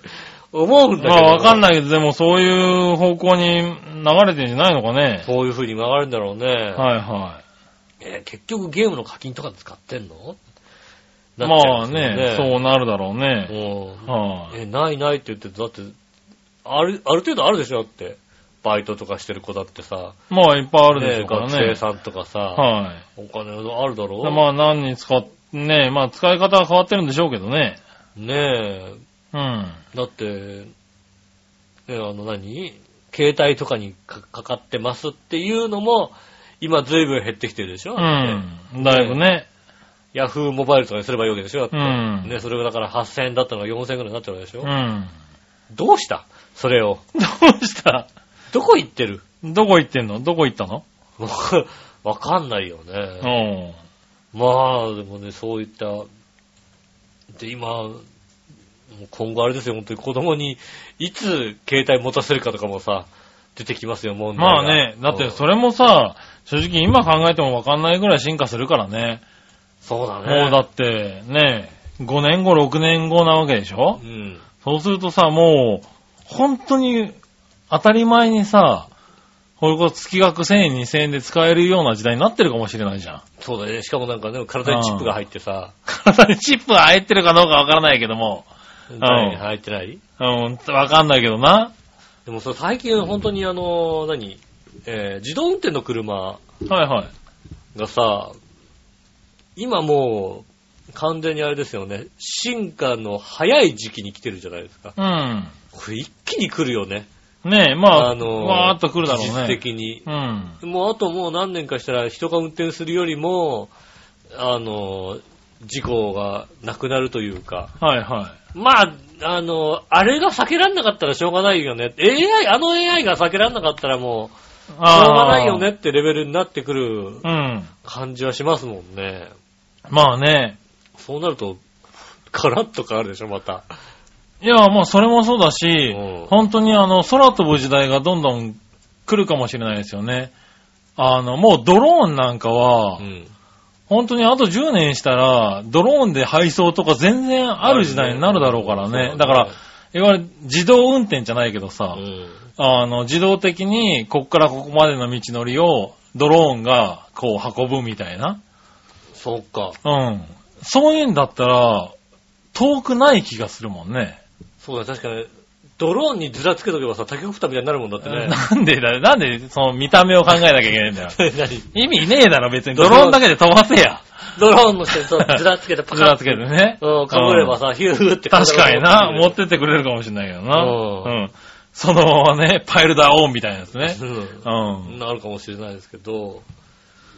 思うんだけど。まあわかんい。ないけど、でもそういう方向に流れてんじゃないのかね。そういう風に曲がるんだろうね。はいはえ結局ゲームの課金とかで使ってんの？い。まあね、そうなるだろうね。うん。はい。え、ないないって言って、だって、ある、ある程度あるでしょだって。バイトとかしてる子だってさ。まあいっぱいあるでしねょうからね学生。さんとかさ。はい。お金あるだろ？まあ何に使っ、ねまあ使い方は変わってるんでしょうけどね。ねえ。うん。だって、ねあの何？携帯とかにかかかってますっていうのも、今随分減ってきてるでしょ？うん。だいぶね。ヤフーモバイルとかにすればいいわけでしょ？だって。うんね、それがだから8000円だったのが4000円くらいになってるわけでしょ、うん。どうした？それを。どうした？どこ行ってる？どこ行ってんの？どこ行ったの？わかんないようね。ん。まあ、でもね、そういった、で、今、もう今後あれですよ、本当に子供にいつ携帯持たせるかとかもさ、出てきますよ、問題がまあね、だってそれもさ、正直今考えてもわかんないぐらい進化するからね。そうだね。もうだって、ね、5年後、6年後なわけでしょ？うん。そうするとさ、もう、本当に当たり前にさ、これこそ月額1000円、2000円で使えるような時代になってるかもしれないじゃん。そうだね。しかもなんかね、体にチップが入ってさ、体にチップが入ってるかどうかわからないけども。何入ってない？うん、わかんないけどな。でも最近本当にあの、何？えー自動運転の車はいはい。がさ、今もう完全にあれですよね、進化の早い時期に来てるじゃないですか。うん。これ一気に来るよね。ねえ、まあ、あのわーっと来るだろうね。的に。うん。もうあともう何年かしたら人が運転するよりも、あの、事故がなくなるというか。はいはまあ、あの、あれが避けられなかったらしょうがないよね。AI、あの AI が避けられなかったらもう、い。しょうがないよねってレベルになってくるうん。感じはしますもんね。まあね。そうなると、カラッと変わるでしょ、また。いや、もうそれもそうだしうん、本当にあの、空飛ぶ時代がどんどん来るかもしれないですよね。あの、もうドローンなんかはう、ん。本当にあと10年したら、ドローンで配送とか全然ある時代になるだろうからね。だから、いわゆる自動運転じゃないけどさう、ん。あの、自動的にこっからここまでの道のりをドローンがこう運ぶみたいな。そっか。うん。そういうんだったら、遠くない気がするもんね。そうだ、確かに、ドローンにずらつけとけばさ、タケコプターみたいになるもんだってね。なんでだよ、なんでその見た目を考えなきゃいけないんだよ。何？意味ねえだろ、別に。ドローンだけで飛ばせや。ドローンの下にそうずらつけてパカッずらつけてね。うん、かぶればさ、ヒューって確かにな、持ってっってくれるかもしれないけどな。うんうん。そのね、パイルダーオンみたいなやつね。う。うんん。なるかもしれないですけど。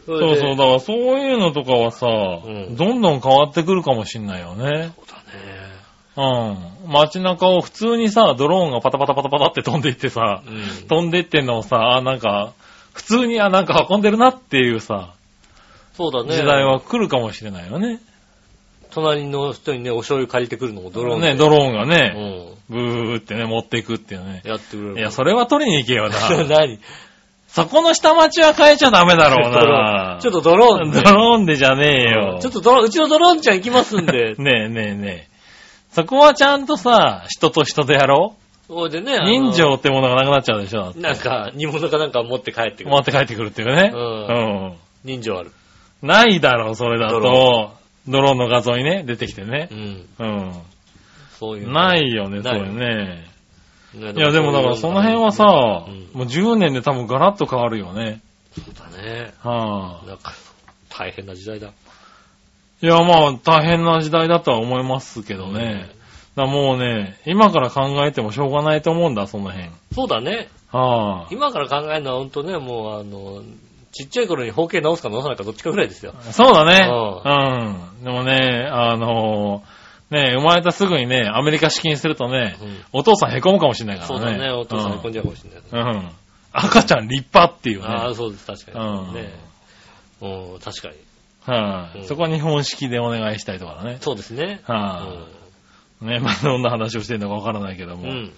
そそうそう、だう。からそういうのとかはさ、んどんどん変わってくるかもしんないよね。そうだね。うん。街中を普通にさ、ドローンがパタパタパタパタって飛んでいってさ、うん。飛んでいってんのをさ、あ、なんか、普通に、あ、なんか運んでるなっていうさ、そうだね。時代は来るかもしれないよね。隣の人にね、お醤油借りてくるのもドローンで。ね、ドローンがうね、ん。ブーってね、持っていくっていうね。やってくれる。いや、それは取りに行けよな。何？そこの下町は変えちゃダメだろうな。ちょっとドローンで。ドローンでじゃねえよ。ちょっとドローン、うちのドローンちゃん行きますんで。ねえねえねえ。そこはちゃんとさ、人と人でやろそれでね、うあの人情ってものがなくなっちゃうでしょ。なんか、煮物かなんか持って帰ってくる。持って帰ってくるっていうね。ううん。人情ある。ないだろう、それだドと。ドローンの画像にね、出てきてねう。ん。うん。そういうの。ないよね、そないれね。ねいや、でもだからその辺はさ、うんもう10年で多分ガラッと変わるよね。そうだね。はあ。なんか、大変な時代だ。いや、まあ、大変な時代だとは思いますけどね。だからもうね、今から考えてもしょうがないと思うんだ、その辺。そうだね。はあ。今から考えるのは本当ね、もうあの、ちっちゃい頃に包茎直すか直さないかどっちかぐらいですよ。そうだね。ううん。でもね、あのね、生まれたすぐにね、アメリカ資金するとね、うんお父さん凹むかもしれないからね。そうだね、お父さん飛んじゃうかもしれない。うん。うん。赤ちゃん立派っていうね。ああ、そうです、確かに。うんねうん、確かに。はい、うんそこは日本式でお願いしたいとかだね。そうですね。はい、ね、まあ、どんな話をしてるのかわからないけども。うん。うん。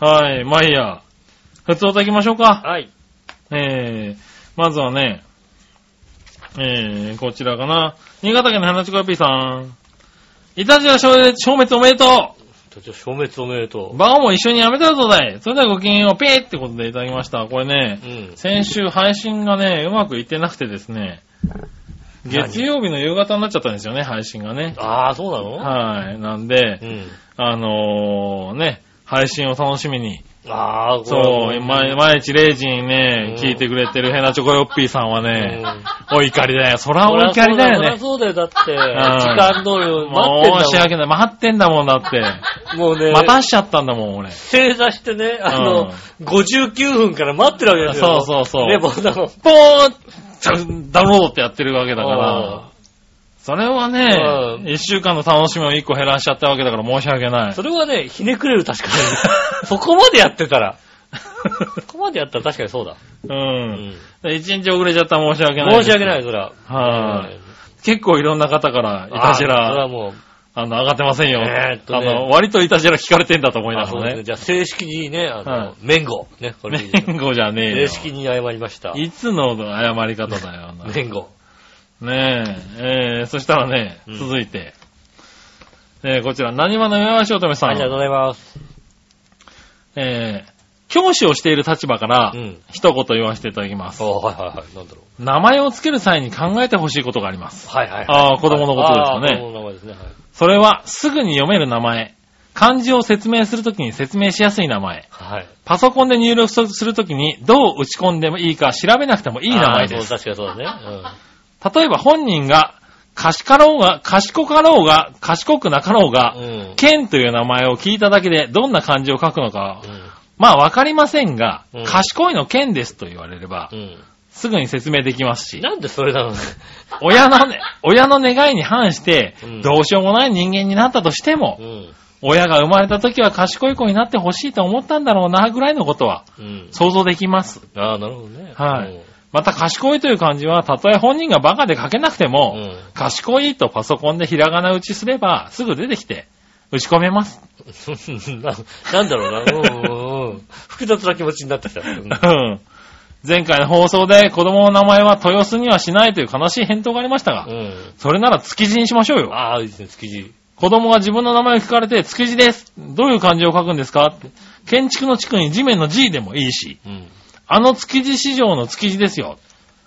はい、まあいいや。普通と行きましょうか。はい。えー、まずはね、えー、こちらかな。新潟県の花ちこよぴーさん。いたじら消滅消滅おめでとじゃあ消滅おめでとうバカも一緒にやめたよとだいそれではごきげんよう、ピーってことでいただきました。これねう。、うん。先週配信がね、うまくいってなくてですね、何月曜日の夕方になっちゃったんですよね、配信がね。ああ、そうなの？はい。なんでう、ん。あのー、ね、配信を楽しみに、ああ、そう、毎毎日0時にねう、ん聞いてくれてるヘナチョコヨッピーさんはうね、んお怒りだよ。そらお怒りだよね。そうだよ、だって。時間通り待ってんだもう申し訳ない。待ってんだもんだって。もん。もうね、待たしちゃったんだもん、俺。正座してね、あうのん、59分から待ってるわけですよ。そうそうそうね、僕の、ポーンダウンロードってやってるわけだかうんら。それはねう、ん一週間の楽しみを一個減らしちゃったわけだから申し訳ない。それはね、ひねくれる、確かに。そこまでやってたら。そこまでやったら確かにそうだ。う。うんん。一日遅れちゃったら申し訳ない。申し訳ない、。それは。はい。結構いろんな方から、いたじあーそれはら、もう、あの、上がってませんよ。えーっとねあの、割といたじら聞かれてんだと思いなあがらね。そうですねじゃあ正式にね、あはいの、麺号。ね、これでいいです弁護じゃねえよ。正式に謝りました。いつの謝り方だよ。麺号。ねえ、えー、そしたらね、うん続いて、えー、こちら、何話の岩橋乙女さん。ありがとうございます。えー、教師をしている立場から、うん。一言言わせていただきます。おはいはいはい。なんだろう。名前をつける際に考えてほしいことがあります。はいはいはい。あー子供のことですかねあー子供の名前ですね。はい。それは、すぐに読める名前。漢字を説明するときに説明しやすい名前。はい。パソコンで入力するときにどう打ち込んでもいいか調べなくてもいい名前です。そう確かにそうだね。例えば本人が賢かろうが、賢かろうが、賢くなかろうがう、ん。うん。剣という名前を聞いただけでどんな漢字を書くのか、うん。まあわかりませんが、うん賢いの剣ですと言われればう、ん。すぐに説明できますし、なんでそれなの？ね。親のね、親の願いに反してうん、どうしようもない人間になったとしてもう、ん。親が生まれた時は賢い子になってほしいと思ったんだろうな、ぐらいのことはうん。想像できます。ああ、なるほどね。はいうんまた賢いという漢字は、たとえ本人がバカで書けなくても、うん賢いとパソコンでひらがな打ちすれば、すぐ出てきて、打ち込めます。ななんだろうな。うんうんうん。複雑な気持ちになってきた。うんうん前回の放送で子供の名前は豊洲にはしないという悲しい返答がありましたが、うん。それなら築地にしましょうよ。ああ、いいですね、築地。子供が自分の名前を聞かれて、築地です。どういう漢字を書くんですか？って。建築の地区に地面の G でもいいし、うん。あの築地市場の築地ですよ。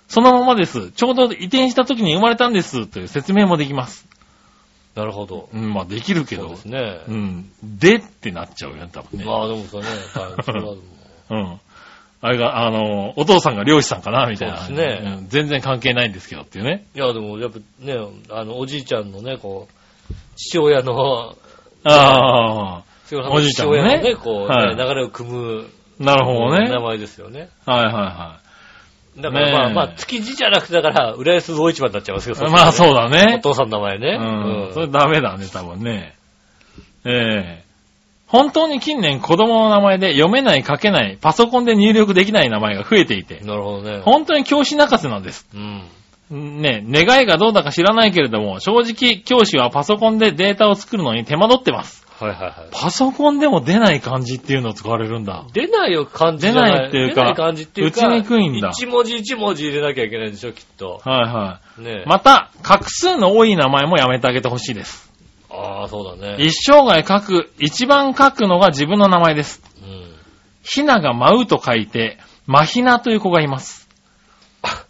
そのままです。ちょうど移転した時に生まれたんです。という説明もできます。なるほど。うん、まあできるけどそうで、すね。うん。でってなっちゃうよね、多分ね。まあでもそうね。はい。そ うん。あれが、あの、お父さんが漁師さんかなみたいな。そうですねうん全然関係ないんですけどっていうね。いや、でもやっぱね、あの、おじいちゃんのね、こう、父親の、あ父親おじいちゃんのねね、こう、はいね流れを組む、あ、なるほどね。名前ですよね。はいはいはだからまあねえまあ、築地じゃなくて、だから、浦安魚市場になっちゃいますけど、い。まあそうだおね。父さんの名前ね。うん。それダメだね、多分ね。ええ本当に近年子供の名前で読めない、書けない、パソコンで入力できない名前が増えていて、なるほどね。本当に教師泣かせなんです。うん。ね、願いがどうだか知らないけれども、正直教師はパソコンでデータを作るのに手間取ってます。はいはいはい。パソコンでも出ない漢字っていうのを使われるんだ。出ないよ、漢字じゃない。出ないっていうか出ない漢字っていうか、打ちにくいんだ一文字一文字入れなきゃいけないんでしょ、きっと。はいはい。ねえ。また、画数の多い名前もやめてあげてほしいです。ああ、そうだね。一生涯書く、一番書くのが自分の名前です。うん。ひなが舞うと書いて、まひなという子がいます。あ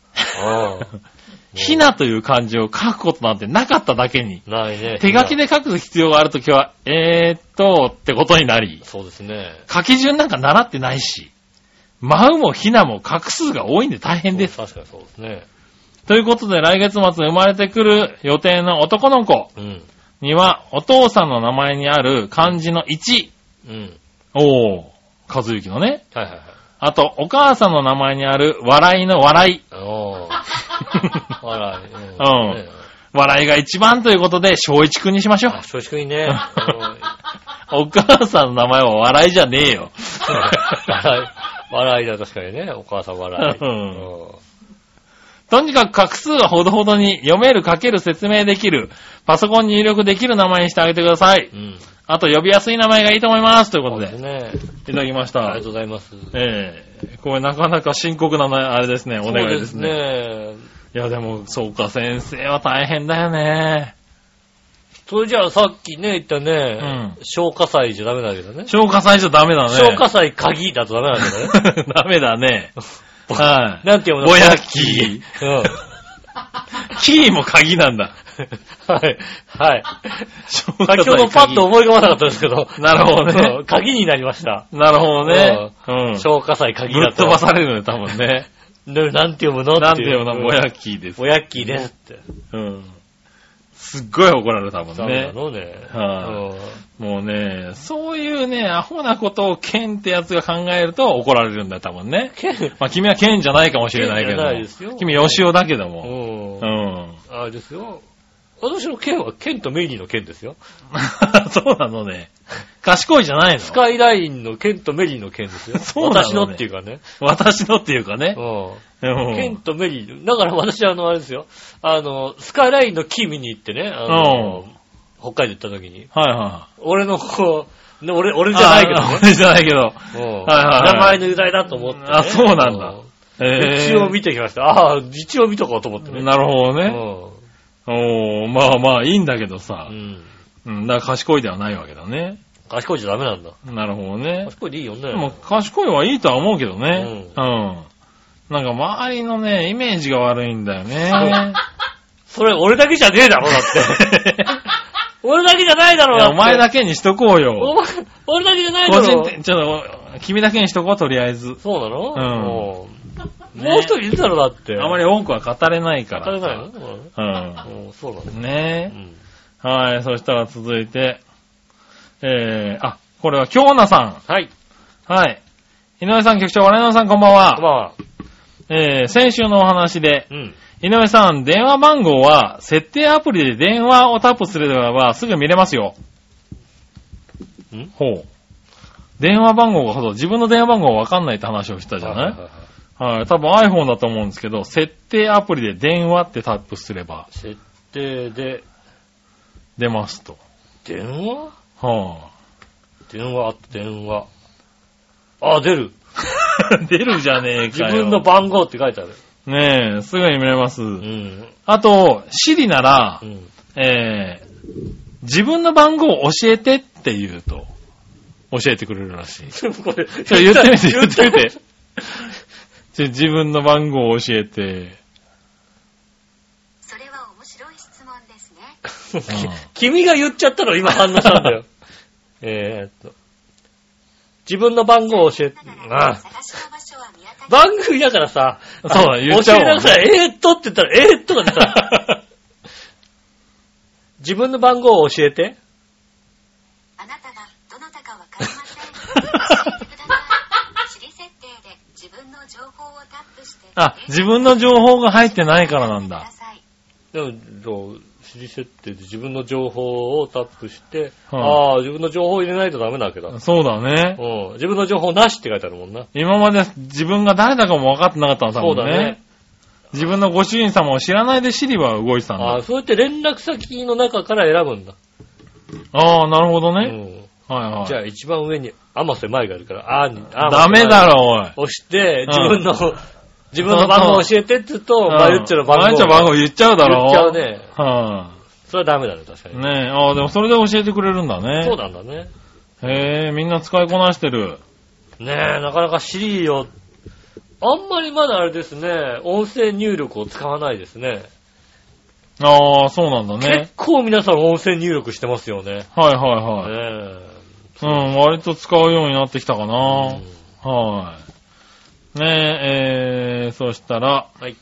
あ。ひなという漢字を書くことなんてなかっただけに、ないね。手書きで書く必要があるときは、えーっと、ってことになり、そうですね。書き順なんか習ってないし、舞うもひなも画数が多いんで大変です。確かにそうですね。ということで来月末生まれてくる予定の男の子うん。には、お父さんの名前にある漢字の1、うん。おー、和幸のね。はいはいはい。あと、お母さんの名前にある笑いの笑い。おー。笑い。うんね笑いが一番ということで、小一くんにしましょうあ、。正直にね。お母さんの名前は笑いじゃねえよ。笑い、笑いだ、確かにね。お母さん笑い。うんとにかく画数はほどほどに読める、書ける、説明できる、パソコンに入力できる名前にしてあげてください。うん。あと呼びやすい名前がいいと思います。ということで、そうですね。いただきましたありがと。うございます。ええこれなかなか深刻なな、あれですね、お願いですね。そうですね。いやでも、そうか、先生は大変だよね。それじゃあさっきね、言ったね、うん消火祭じゃダメだけどね。消化最初ダメだね。消火祭鍵だとダメなんだね。ダメだね。はい。なんて読むの？ぼやき。うん。キーも鍵なんだ。はい。はい。先先ほどパッと思い浮かばなかったですけど。なるほどねうん鍵になりました。なるほどね。うん。消火祭鍵だと。飛ばされるね、多分ね。でなんて読むの？なんっていう。ていうの、ぼやきですぼ。やっきーですって。うん。すっごい怒られる、多分ダメなね。のね。はもうね、そういうね、アホなことをケンってやつが考えると怒られるんだよ、多分ね。ケンまあ君はケンじゃないかもしれないけケンじゃないですよど。君、ヨシオだけどうも。ん。ううん。ん。あれですよ。私の剣は剣とメイリーの剣ですよ。そうなのね。賢いじゃないのスカイラインの剣とメリーの剣ですよ。そうなのね私のっていうかね。私のっていうかね。う。うんん剣とメリー。だから私あの、あれですよ。あの、スカイラインの木見に行ってね、あの、北海道行った時に、はいは俺のこう、ね俺、俺い。じゃないけど俺じゃないけど。名前の由来だと思って、ね。あそうなんだ一応見てきました。ああ、一応見とこうと思ってね。なるほどね。うおー、まあまあいいんだけどさん。う。ん。うん、だから賢いではないわけだね。賢いじゃダメなんだ。なるほどね。賢いでいいよね。でも賢いはいいとは思うけどね。うん。なんか周りのね、イメージが悪いんだよね。それ俺だけじゃねえだろ、だって。俺だけじゃないだろ、いやだって。お前だけにしとこうおよ。前、俺だけじゃないだろ。個人的、ちょっと、君だけにしとこう、とりあえず。そうなの？うんうんもう一人いるだろ、だって。あまり多くは語れないから。語れないの？ううん、そうなの。ん。ねうん。え。はい、そしたら続いて、えー、あ、これは京奈さはい。ん。はい。井上さん、局長、我々さん、こんばんは。こんばんは。えー、先週のお話で、うん。井上さん、電話番号は、設定アプリで電話をタップすればすぐ見れますよ。ん？ほう。電話番号がほど、自分の電話番号わかんないって話をしたじゃないはいはい。多分 iPhone だと思うんですけど、設定アプリで電話ってタップすれば設定で、出ますと。電話？は電話、電話。あ、出る。ぁ、出るじゃねえ自かよ。分の番号って書いてある。ねえ、すぐに見れます。うん。あと、シリならう、ん。えー、自分の番号を教えてって言うと、教えてくれるらしい。これ、言ってみて、言ってみて。自分の番号を教えて。それは面白い質問ですね。うん 君が言っちゃったの今反応したんだよ。えーっと。自分の番号を教えて、あ番組だからさ、そうだ言っちゃうもんね教えなさい。えーっとって言ったら、えーっとが出た。自分の番号を教えて。あなたがどなたかわかりません。教えてください。シリ設定で自分の情報をタップして。あ、自分の情報が入ってないからなんだ。でも、どう指示設定で自分の情報をタップして、はいああ、自分の情報を入れないとダメなわけだ。そうだね。うん。自分の情報なしって書いてあるもんな。今まで自分が誰だかも分かってなかったの、多分ね。そうだね。自分のご主人様を知らないでシリは動いてたんだああ、。そうやって連絡先の中から選ぶんだ。ああ、なるほどね。うん。はいはい。じゃあ一番上に、甘瀬前があるから、あーに、あダメだ。ろ、おい。押して、うん自分の、自分の番号を教えてって言うと、うんマユッチョの番号。マユッチョの番号言っちゃうだろ。言っちゃうね。はそれはダメだね、確かい、に。ねえ、ああ、でもそれで教えてくれるんだね。そうなんだね。へえ、みんな使いこなしてる。ねえ、なかなかシリを、あんまりまだあれですね、音声入力を使わないですね。ああ、そうなんだね結。構皆さん音声入力してますよね。はいはいはい。ねうん、割と使うようになってきたかえ。な。うんはい。ねえ、えー、そしたら、はい。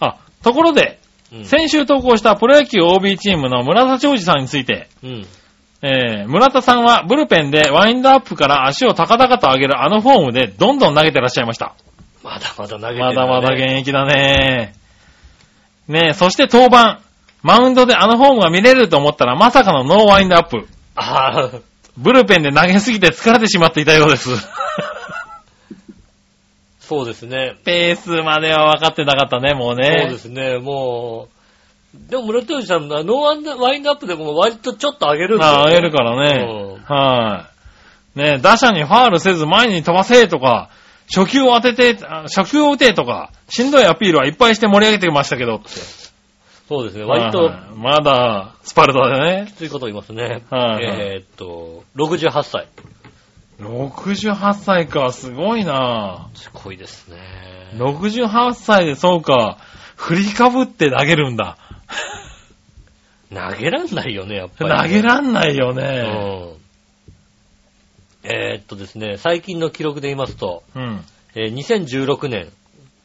あ、ところで、うん先週投稿したプロ野球 OB チームの村田昌司さんについて、うん。えー、村田さんはブルペンでワインドアップから足を高々と上げるあのフォームでどんどん投げてらっしゃいました。まだまだ投げてる、ね。まだまだ現役だね。ねえ、そして登板。マウンドであのフォームが見れると思ったらまさかのノーワインドアップ。ああ、ブルペンで投げすぎて疲れてしまっていたようです。そうですね。ペースまでは分かってなかったね、もうね。そうですね、もう、でも村田さん、ノーワンダワインドアップでも割とちょっと上げるんだよ、ああ、げるからね。はい。ね打者にファールせず前に飛ばせとか、初球を当てて、あ初球を打てとか、しんどいアピールはいっぱいして盛り上げてましたけどって。そうですね、割とまだ、スパルタでねき。ついこと言いますね。はいえーっと、68歳。68歳か、すごいなすごいですね。68歳でそうか、振りかぶって投げるんだ。投げらんないよね、やっぱ投り、げらんないよね。うん。えーっとですね、最近の記録で言いますと、うん。えー2016年、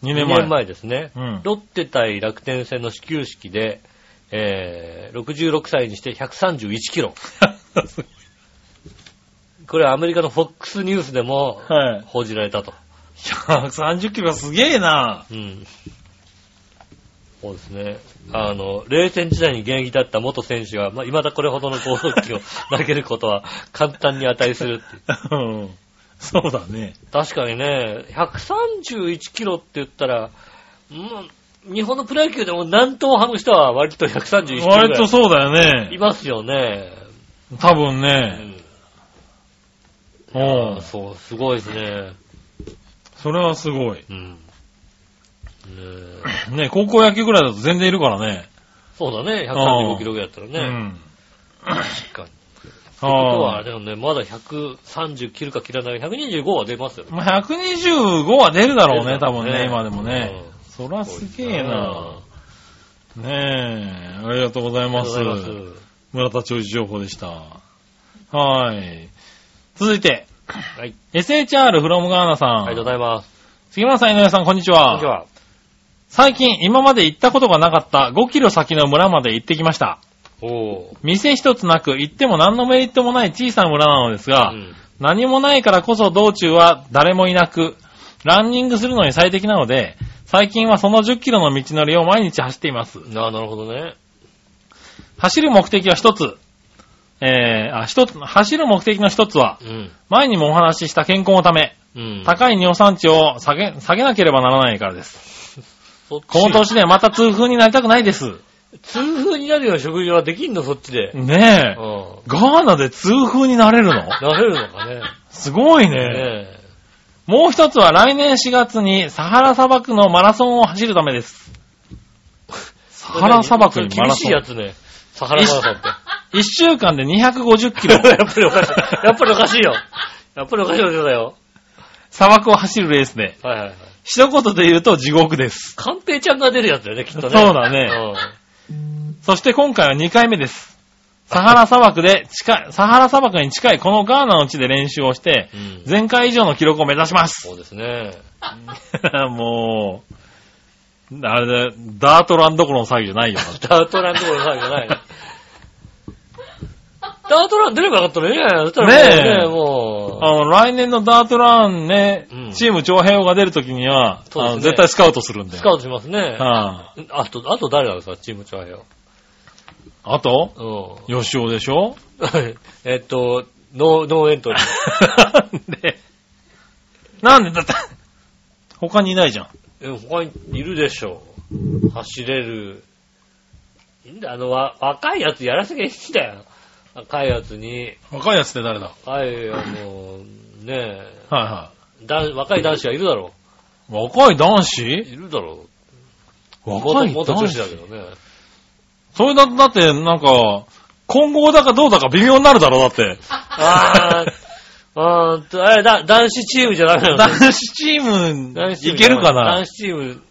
2 2年前。年前ですね、うんロッテ対楽天戦の始球式で、えー66歳にして131キロ。これはアメリカの FOX ニュースでもはい。報じられたと。130キロすげえなうん。そうですね。あの、冷戦時代に現役だった元選手が、まあ、未だこれほどの高速球を 投げることは簡単に値するっていう。うん。そうだね。確かにね、131キロって言ったら、うん、日本のプロ野球でも南東派の人は割と131キロぐらい割とそうだよねい。ますよね。多分うね。ん。おうそう、すごいですね。それはすごい。うん。ねえ ね、高校野球ぐらいだと全然いるからね。そうだね、135キロぐらいだったらね。うん。確かに。ってことは、ああれだよね、まだ130切るか切らないか、125は出ますよね。まあ、125は出るだろうね、多分ね、今でもね。そらすげえな。ねえ、ありがとうございますとう。ございます。村田長寿情報でした。はい。続いて、はい。SHR フロムガーナさん。ありがとうございます。杉村さん、井上さん、こんにちは。こんにちは。最近、今まで行ったことがなかった5キロ先の村まで行ってきました。おー。店一つなく、行っても何のメリットもない小さな村なのですが、うん何もないからこそ道中は誰もいなく、ランニングするのに最適なので、最近はその10キロの道のりを毎日走っています。なるほどね。走る目的は一つ。えー、あ、一つ、走る目的の一つは、うん。前にもお話しした健康のため、うん。高い尿酸値を下げ、下げなければならないからです。この年でまた痛風になりたくないです。痛風になるような食事はできんの、そっちで。ねえ。うガーナで痛風になれるの？ん。なれるのかね。すごいね。ねもう一つは来年4月にサハラ砂漠のマラソンを走るためです。サハラ砂漠にマラ厳しソン。いやつね。サハラマラソンって。一週間で250キロ。やっぱりおかしい。やっぱりおかしいよ。やっぱりおかしいことだよ。砂漠を走るレースで。はいはいはい。一言で言うと地獄です。カンペイちゃんが出るやつだよね、きっとね。そうだねそして今回は2回目です。サハラ砂漠で近い、サハラ砂漠に近いこのガーナの地で練習をして、うん。うん。前回以上の記録を目指します。そうですね。もう、あれだよ、ダートランどころの詐欺じゃないよ。ダートランどころの騒ぎじゃない。ダートラン出ればよかったね。そしたらもうねね、えもあの、来年のダートランね、うんチーム長平が出るときには、そうですねあの絶対スカウトするんう、で。スカウトしますね。はあと、あと誰なんですか、チーム長平は？あ、あと、うん。吉尾でしょ？えっと、ノー、ノーエントリー。なんで、なんで？だって、他にいないじゃん。え他にいるでしょう。走れる。いいんだよ、あの、わ若いやつやらせがいいんだよ。若いやつに、若いやつって誰だ？若い、あの、ねはいはえ、だ若い男子はいるだろい。若い男子？う。いるだろう。若い元元男子女子だけどね。それだ、だって、なんか、混合だかどうだか微妙になるだろ、だって。あー、あーと、あれ、だ、男子チームじゃダメなの？男子チーム、男子チームいけるかな？男子チーム、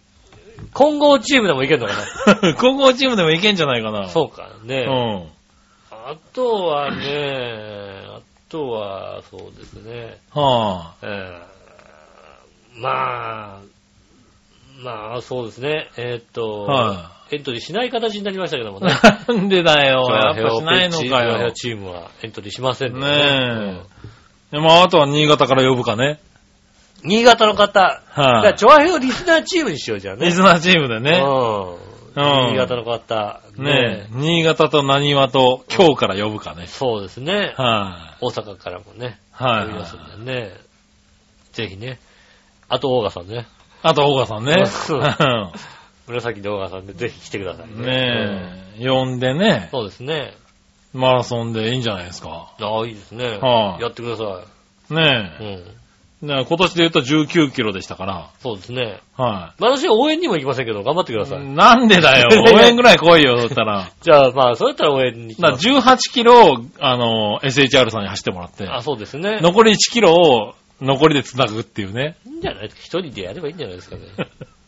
混合チームでもいけるのかな？混合チームでもいけんじゃないかな？そうかね。うん。あとはね、あとは、そうですね。はえーまあ、まあ、そうですね。えーっと、はエントリーしない形になりましたけどもね。い。なんでだよ。やっぱしないのかよ。チームはエントリーしませんねえ。でもあとは新潟から呼ぶかね。うん新潟の方、じゃあ、はい。チョアリスナーチームにしようじゃあね。リスナーチームでね。うん。うん新潟の方。ねえ、新潟と何わと今日から呼ぶかね。そうですね。は大阪からもね。い。はい呼びますんでね。ぜひね。あと、大川さんね。あと、大川さんね。そう紫の大川さんでぜひ来てくださいね。ねえ、呼んでねうん、そうですね。マラソンでいいんじゃないですか。ああ、いいですね。はいやってくださねい。うん。え。ね今年で言うと19キロでしたから。そうですね。は私は応援にも行きませんけど、頑張ってください。い。なんでだよ。応援ぐらい来いよ、だったら。じゃあ、まあ、そうやったら応援に行きだます。18キロを、あの、SHR さんに走ってもらって、あ、そうですね。残り1キロを残りで繋ぐっていうね。いいんじゃない。一人でやればいいんじゃないですかね。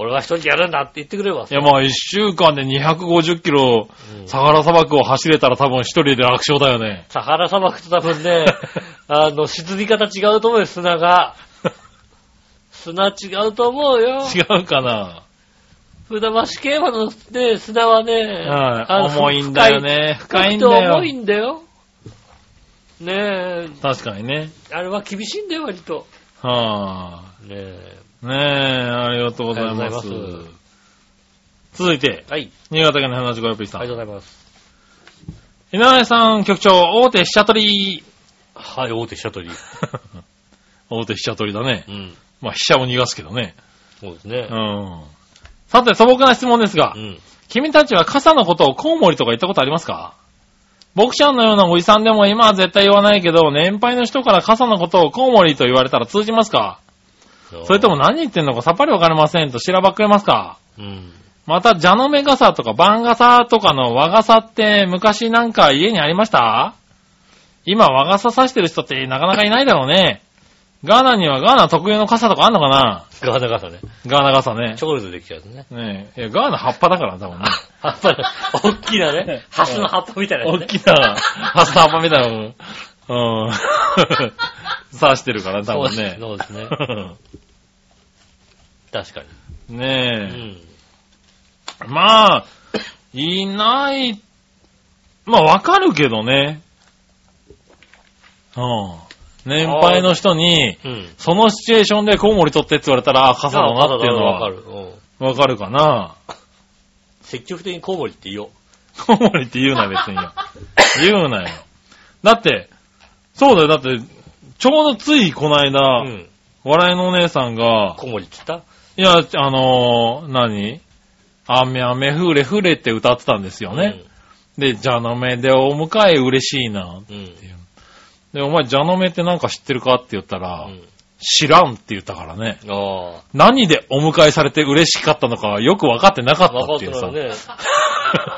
俺は一人でやるんだって言ってくればいや、まあ1週間で250キロ、うんサハラ砂漠を走れたら多分一人で楽勝だよね。サハラ砂漠と多分ね、あの、沈み方違うと思うよ、砂が。砂違うと思うよ。違うかな船橋競馬のね、砂はね、はい重いんだよね深深いんだよ重いんだよ。ねえ、確かにね。あれは厳しいんだよ、割と。はねえ。あ、ねえ、ありがとうございます。います続いて、はい。新潟県の花地ごよぴーさん。ありがとうございます。井上さん、局長、大手飛車取り。はい、大手飛車取り。大手飛車取りだね。うん。まあ、飛車を逃がすけどね。そうですねう。ん。さて、素朴な質問ですが、うん。君たちは傘のことをコウモリとか言ったことありますか？僕ちゃんのようなおじさんでも今は絶対言わないけど、年配の人から傘のことをコウモリと言われたら通じますか？それとも何言ってんのかさっぱりわかりませんとしらばっくれますか？うん。また、蛇の目傘とか番傘とかの和傘って昔なんか家にありました？今和傘差してる人ってなかなかいないだろうね。ガーナにはガーナ特有の傘とかあんのかな？ガーナ傘ね。ガーナ傘ねチ。ョコレートできちゃうね。ねえ。いや、ガーナ葉っぱだから、多分ね。葉っぱね、大きなね、ハスの葉っぱみたいなね。大きな、ハスの葉っぱみたいなの。うん。刺してるから、多分ね。そうですね。確かに。うねん。え。まあ、いない、まあわかるけどね。うん。年配の人に、うん。そのシチュエーションでコウモリ取ってって言われたら、あ、傘だなっていうのはわかる。うん。わかるかな。積極的にコウモリって言おう。コウモリって言うな、別によ。言うなよ。だって、そうだよ、だって、ちょうどついこの間、うん。笑いのお姉さんが、コウモリって言った？いや、あのー何？雨雨ふれふれって歌ってたんですよね。で、じゃのめでお迎え嬉しいな。うん。うん。で、お前、じゃのめってなんか知ってるかって言ったら、うん知らんって言ったからね。あ何でお迎えされて嬉しかったのかはよく分かってなかあ。ったっいうさ。っててないね。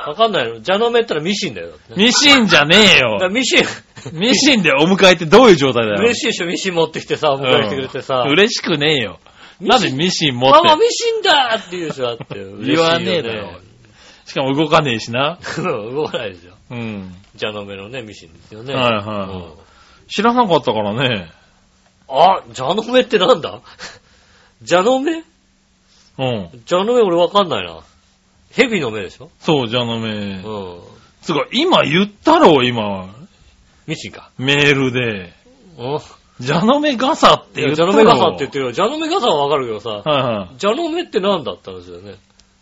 わかんないの。ジャノメったらミシンだよ。ミシンじゃねえよ。ミシン、ミシンでお迎えってどういう状態だよ。嬉しいでしょ、ミシン持ってきてさ、お迎えしてくれてさ。うん嬉しくねえよ。なんでミシン持っママて。ミシンだって言うでしょ、だって。言わねえだろしかも動かねえしな。うん動かないですよ。うん。ジャノメのね、ミシンですよね。はいはいはいうん知らなかったからね。あ、ジャノメってなんだ？ジャノメうん。ジャノメ俺わかんないな。ヘビの目でしょ？そう、じゃのめ。うん。つうか、今言ったろ、今。ミシンか。メールで。うん。じゃのめ傘って言ったろ。ジャノメ傘って言ってるよ。ジャノメ傘はわかるけどさ、はいはい。ジャノメってなんだったんですよね。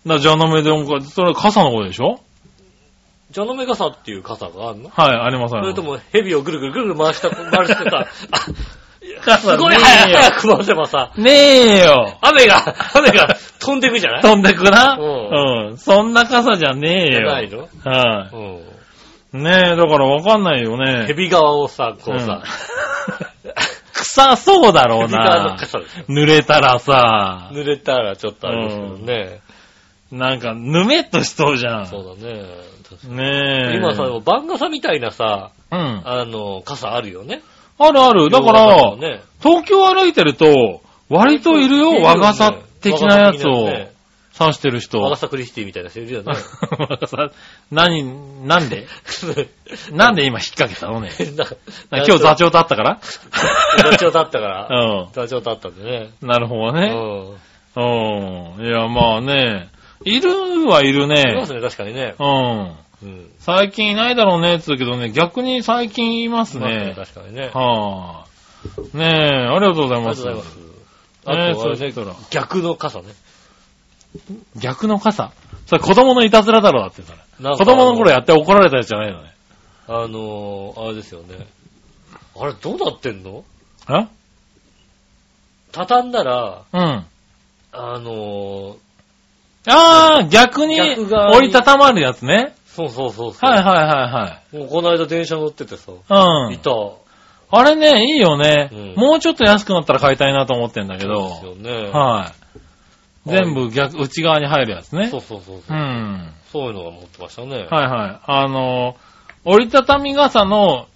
だじゃのめでお迎え、それ傘のことでしょ？ジャノメ傘っていう傘があるの？はい、ありますあります。それともヘビをぐるぐるぐるぐる回した、回してさ、傘 すごい早早く回せばさ、ねえよ。雨が、雨が飛んでくじゃない？飛んでくな？ううん。そんな傘じゃねえよ。ないの？はうん。い。ねえ、だからわかんないよね。ヘビ側をさ、こうさ、臭そうだろうな。濡れたらさ、濡れたらちょっとあれですけどね。なんか、ぬめっとしそうじゃん。そうだね。ねえ。今さ、番傘みたいなさ、うん。あの、傘あるよね。あるある。だから、ね、東京歩いてると、割といるよ、和傘的なやつをね刺してる人。和傘クリスティみたいな人いるよね。和 傘何、なんで？なんで今引っ掛けたのね？な今日座長と会ったから？座長だったから。う座長だったんでね。ん。なるほどね。うん。うん。いや、まあね。いるはいるいまねす。ね、確かにね。うん。うん。最近いないだろうねって言うけどね、逆に最近いますねね。確かにね。はあ。ねえ、ありがとうございあります。がとうございます。ねあと、あれねそしたら逆の傘ね。逆の傘？それ子供のいたずらだろ、だってそれ。子供の頃やって怒られたやつじゃないのね。あのー、あれですよね。あれ、どうなってんの？あ畳んだら、うん。あのー、あー、逆に折りたたまるやつね。そうそうそうそう。はいはいはいもうこの間電車乗っててさ、はい。うん。いた。あれね、いいよね、うんもうちょっと安くなったら買いたいなと思ってんだけど。そうですよね。はい。全部逆、内側に入るやつね。そうそうそううそう。ん。そういうのが持ってましたね。はいはい。あの、折りたたみ傘の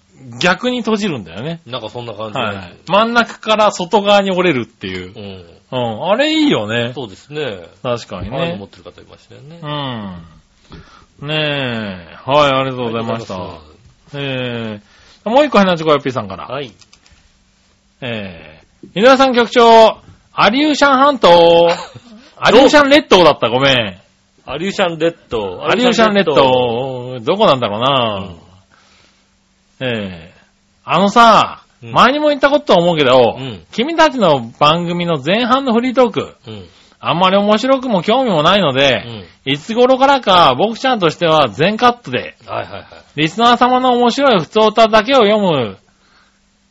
逆に閉じるんだよね。なんかそんな感じで。はいはい。真ん中から外側に折れるっていうう。ん。うん。あれいいよね。そうですね。確かにね。持ってる方いましたよね。うん。ねえ。はい、ありがとうございました。えー、もう一個、ヘナチョコヨッピーさんから。はい。えー、井上さん局長、アリューシャン半島、アリューシャン列島だった、ごめん。アリューシャンレッド。アリューシャン列島、どこなんだろうな、うんええあのさ、うん前にも言ったことと思うけど、うん君たちの番組の前半のフリートーク、うん。あんまり面白くも興味もないので、いつ頃からか僕ちゃんとしては全カットで、うん。はいはいはい。リスナー様の面白い普通歌だけを読む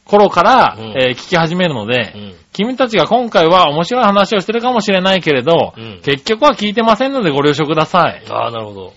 頃から、うんえー聞き始めるので、うん。君たちが今回は面白い話をしてるかもしれないけれど、うん結局は聞いてませんのでご了承ください。ああ、なるほど。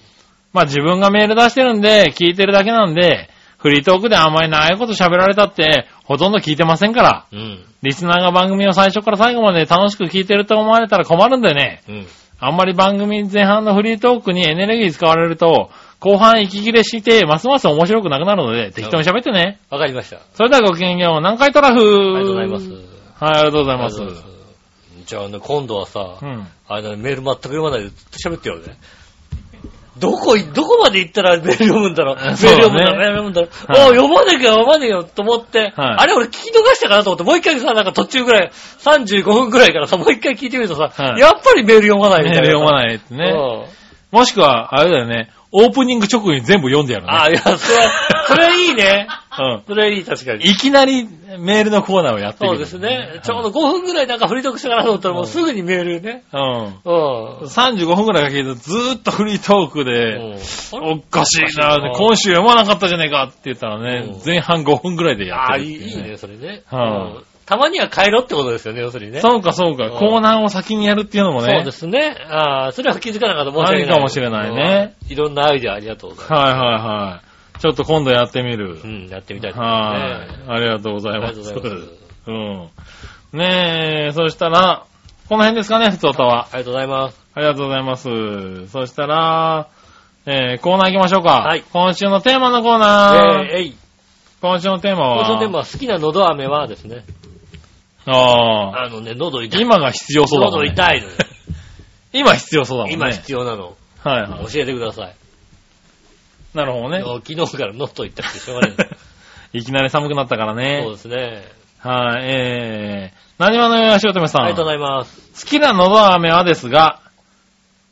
まあ自分がメール出してるんで、聞いてるだけなんで、フリートークであんまり長いこと喋られたって、ほとんど聞いてませんから。うん。リスナーが番組を最初から最後まで楽しく聞いてると思われたら困るんだよね。うん。あんまり番組前半のフリートークにエネルギー使われると、後半息切れして、ますます面白くなくなるので、適当に喋ってね。わかりました。あそれではごきげんよう。南海トラフりがとうございます。はい、ありがとうございます。ありがとうございますじゃあね、今度はさ、うん。あれだね、メール全く読まないでずっと喋ってよね。どこい、どこまで行ったらメール読むんだろう？メール読むんだろう、メール読むんだろう？はいおう読まなきゃ読まねえよと思って、はいあれ俺聞き逃したかなと思って、もう一回さ、なんか途中ぐらい、35分ぐらいからさ、もう一回聞いてみるとさ、はいやっぱりメール読まないみたいな。メール読まいないってね。もしくは、あれだよね。オープニング直後に全部読んでやるね。ああ、いや、それ、それいいね。うん。それいい、確かに。いきなりメールのコーナーをやってみる。そうですね。ちょうど5分ぐらいなんかフリートークしたかなと思ったらもうすぐにメールね。うん。うん。35分くらいかけてずーっとフリートークで、うんおかしいなおかしいな今週読まなかったじゃねえかって言ったらね、うん前半5分くらいでやああ、ってるっていういいいいね、それね。はいうんたまには変えろってことですよね、要するにね。そうかそうか、うんコーナーを先にやるっていうのもね。そうですね。ああ、それは気づかなかった。申し訳ない。ありかもしれないねうん。いろんなアイデアありがとうございまはいはいはい。ちょっと今度やってみる。す。うん、やってみたいと思いまはい、すね。ありがとうございます。ありがとうございます。うん。ねえ、そしたら、この辺ですかね、ふつおたは。ありがとうございます。ありがとうございます。そしたら、えー、コーナー行きましょうか。はい今週のテーマのコーナー。えー、えい。今週のテーマは、今週でも好きな喉飴はですね、ああ、あのね、喉痛い。今が必要そうだもん、喉ね。痛いのよ。今必要そうだもんね。今必要なの。はいはい。教えてください。なるほどね。昨日から喉痛くてしょうがない。いきなり寒くなったからそうね。ですね。はい、えー、何話のよやしおとめさん。ありがとうございます。好きなのど飴はですが、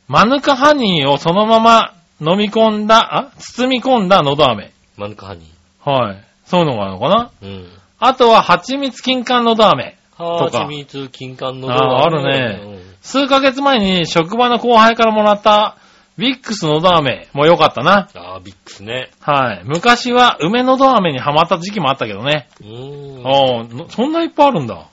マヌカハニーをそのまま飲み込んだ、あ包み込んだのど飴。マヌカハニはい。そういうのがあるのかな？ー。うん。あとは、蜂蜜金柑のど飴。はとかちみつ、金柑のあーあるね数ヶ月前に職場の後輩からもらった、ビックスのど飴も良かったな。うん。あービックスね。はい。昔は梅のど飴にハマった時期もあったけどね。うーん。ああ、のそんないっぱいあるんだ。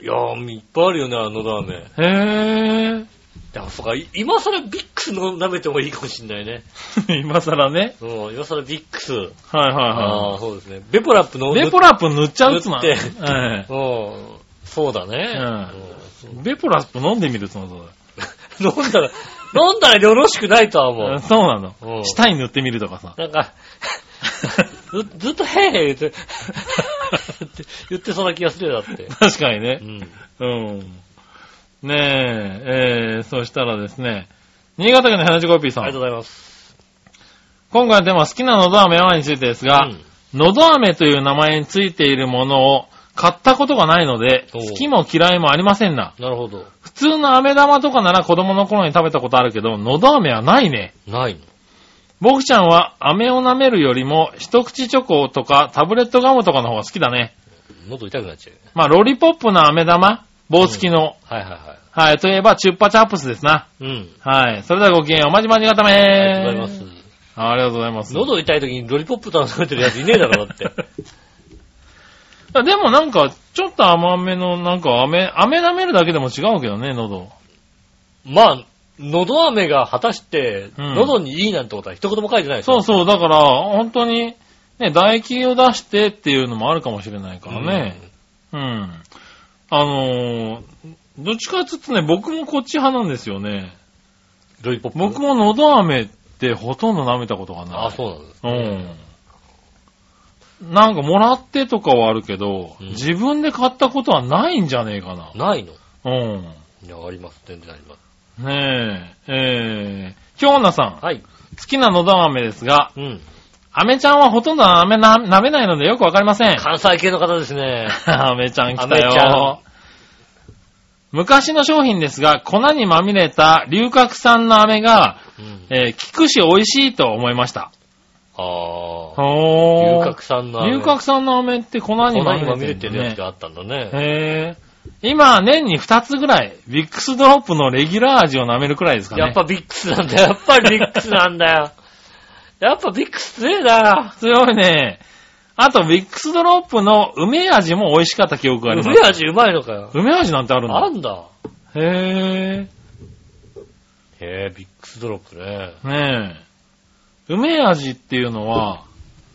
いやー、いっぱいあるよね、あのラーメン。へえ。でもそうか、い今更ビックスの舐めてもいいかもしんないね。今更ね。うん、今更ビックス。はいはいあはあ、そうですね。ベポラップの。い。ベポラップ塗っちゃうっつな。塗って えうん。そうだね。うんベポラップ飲んでみるつの 飲んだら、飲んだらよろしくないとは思う。そうなのう。ん舌に塗ってみるとかさ。なんか、ずずっとへーへー言って、言ってそうな気がするよ、だって。確かにね。うん。うん。ねえ、えー、そしたらですね、新潟県の花地コピーさん。ありがとうございます。今回のテーマは好きなのど飴はについてですが、うんのど飴という名前についているものを買ったことがないので、好きも嫌いもありませんな。なるほど。普通の飴玉とかなら子供の頃に食べたことあるけど、のど飴はないね。ないの？僕ちゃんは飴を舐めるよりも一口チョコとかタブレットガムとかの方が好きだね。喉痛くなっちゃう。まあ、ロリポップの飴玉？棒付きの。はいはいはい。はい。といえば、チュッパチャップスですな。うん。はい。それではごきげんよう。まじまじがためー。ありがとうございます。ありがとうございます。喉痛い時にロリポップ食べてるやついねえだろ、だって。あでもなんか、ちょっと甘めの、なんか飴、飴舐めるだけでも違うけどね、喉。まあ、喉飴が果たして、うん喉にいいなんてことは一言も書いてないですそうそう、だから、本当に、ね、唾液を出してっていうのもあるかもしれないからね。うん。あのーどっちかって言うとね、僕もこっち派なんですよね。ロリポップ。僕も喉飴ってほとんど舐めたことがない。あ、そうなんです。うん。なんかもらってとかはあるけど、うん自分で買ったことはないんじゃねえかな。ないの？うん。いや、あります。全然あります。ねえ、えー、京奈さん、はい。好きなのど飴ですが、うん。飴ちゃんはほとんど飴な舐めないのでよくわかりません。関西系の方ですね。飴ちゃん来たよ。昔の商品ですが、粉にまみれた龍角散の飴が、うん。えー、効くし美味しいと思いました。ああ。ほ龍角散の飴。龍角散の飴って粉に粉まみれにまみれてるねてるやつがあったんだね。へー。今、年に2つぐらい、ビックスドロップのレギュラー味を舐めるくらいですかね。やっぱビックスなんだよ。やっぱりビックスなんだよ。やっぱビックス強えな。強いね。あと、ビックスドロップの梅味も美味しかった記憶があります。梅味うまいのかよ。梅味なんてあるんだ。あんだ。へへえ、ビックスドロップね。ねえ。梅味っていうのは、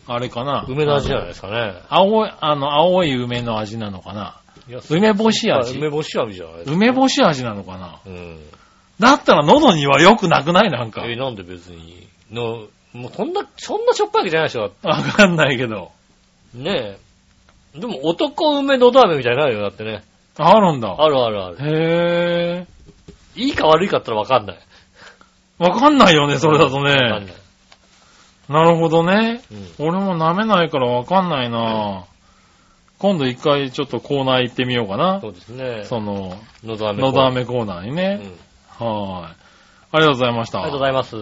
あれかな？梅の味じゃないですかね。青い、あの、青い梅の味なのかな？梅干し味梅干し味じゃないですか。梅干し味なのかな？うん。だったら喉には良くなくない？なんか。え、なんで別に？の、もうそんな、そんなしょっぱいわけじゃないでしょ。わかんないけど。ねえ。でも男梅のど飴みたいになるよ、だってね。あるんだ。あるあるある。へいいか悪いかったらわかんない。わかんないよね、それだとわかんなね。い。なるほどね。うん。俺も舐めないからわかんないな今度一回ちょっとコーナー行ってみようかなそ。うですね。その、のど飴。のど飴コーナーにうん。ね。はーい。ありがとうございました。ありがとうございます。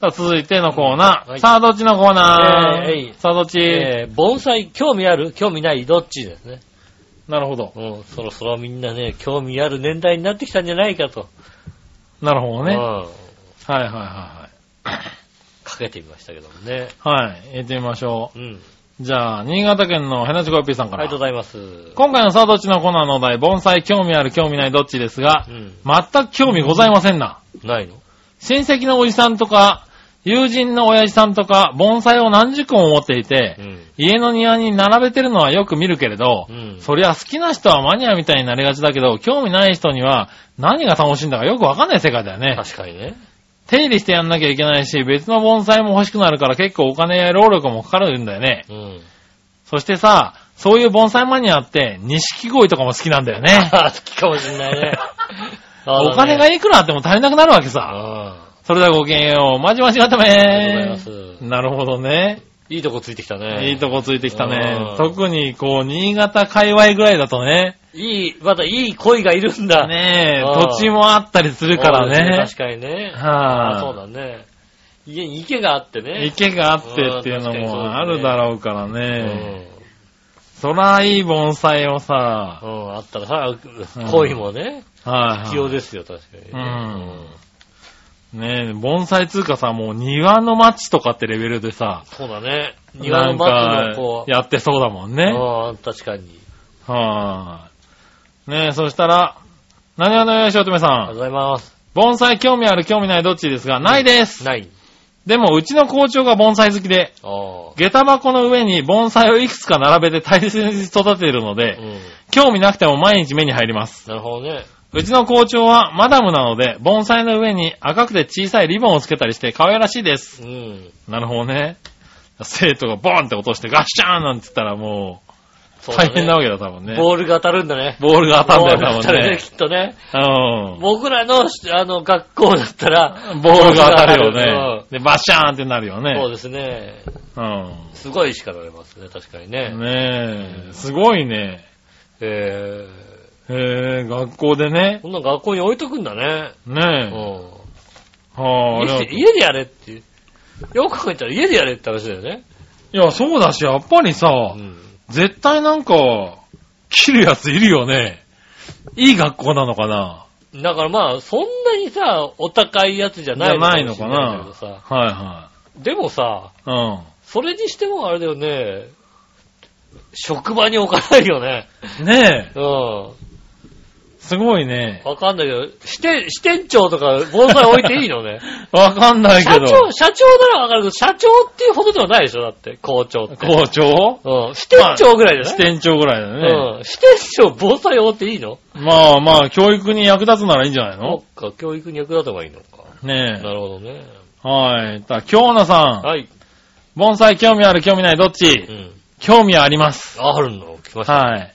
さあ続いてのコーナー。はいさあ、どっちのコーナー、えーえいさあ、どっち、えー、盆栽興味ある？興味ない？どっちですね。なるほど。うん、そろそろみんなね、興味ある年代になってきたんじゃないかと。なるほどね。うん。はいはいはかけてみましたけどもね。いはい。はい。行ってみましょうん。う。じゃあ、新潟県のヘナチコヨッピーさんから。ありがとうございます。今回のさあ、どっちのコーナーのお題、盆栽興味ある興味ないどっちですがう、ん。全く興味ございませんな。ないの？親戚のおじさんとか、友人の親父さんとか、盆栽を何十個も持っていてう、ん。家の庭に並べてるのはよく見るけれど、うん。そりゃ好きな人はマニアみたいになりがちだけど、興味ない人には何が楽しいんだかよくわかんない世界だよね。確かにね。手入れしてやんなきゃいけないし、別の盆栽も欲しくなるから結構お金や労力もかかるんだよね。うん。そしてさ、そういう盆栽マニアって、錦鯉とかも好きなんだよね。あ、好きかもしんないね。お金がいくらあっても足りなくなるわけさ。あそれではごきげんよう。まじまじがためありがとうございます。なるほどね。いいとこついてきたね。いいとこついてきたねう。ん特に、こう、新潟界隈ぐらいだとね。いい、まだいい恋がいるんだ。ねえ、うん土地もあったりするからね。確かにね。はいあそうだね。家に池があってね。池があってっていうのもあるだろうからうね。ん。そらいい盆栽をさう、ん、あったらさ、恋もね、はい、必要ですよ、確かに。うんねえ、盆栽つうかさ、もう庭の町とかってレベルでさ、そうだね。庭のなん松のこか、やってそうだもんう、ね。うん、確かに。はい。ねえ、そしたら、何話のよしおとめさん。ありがとうございます。盆栽興味ある興味ないどっちですが、ないです。ない。でも、うちの校長が盆栽好きで、ああ。下駄箱の上に盆栽をいくつか並べて大切に育てているので、うん。興味なくても毎日目に入ります。なるほどね。うちの校長はマダムなので、盆栽の上に赤くて小さいリボンをつけたりして可愛らしいです。うん。なるほどね。生徒がボーンって落としてガッシャーンなんて言ったらもう、大変なわけだ、多分ね。ボールが当たるんだね。ボールが当たんだよ、多分ボールが当たるね、ね。きっとね。うん。僕らの、あの、学校だったら、ボールが当たるよね。で、バッシャーンってなるよたるうんそうね。ですね。うん。すごい叱られますね、確かにね。ねえ、すごいね。えへえ、学校でねー、。こんな学校に置いとくんだね。うねん。え。はあ、家いで家でやれっていう。よく考えたら家でやれって話だよね。や、そうだし、やっぱりさう、ん。絶対なんか、切るやついるよね。いい学校なのかなだからまあ、そんなにさ、お高いやつじゃないじゃないのかな。はいはでもさ、い。うん。それにしてもあれだよね、職場に置かないよね。ねえ、うん。すごいね。わかんないけど、支店、支店長とか防災置いていいのね。わかんないけど。社長、社長ならわかるけど、社長っていうほどではないでしょ、だって、校長って。校長？うん。支店長ぐらいじゃない、支店長ぐらいだね。うん。支店長防災置いていいの？まあまあ、教育に役立つならいいんじゃないの？そっか、教育に役立てばいいのか。ねなるほどね。え。はい。た、京奈さん。はい。盆栽興味ある興味ない？どっち？うん。興味あります。あるの？来ました。はい。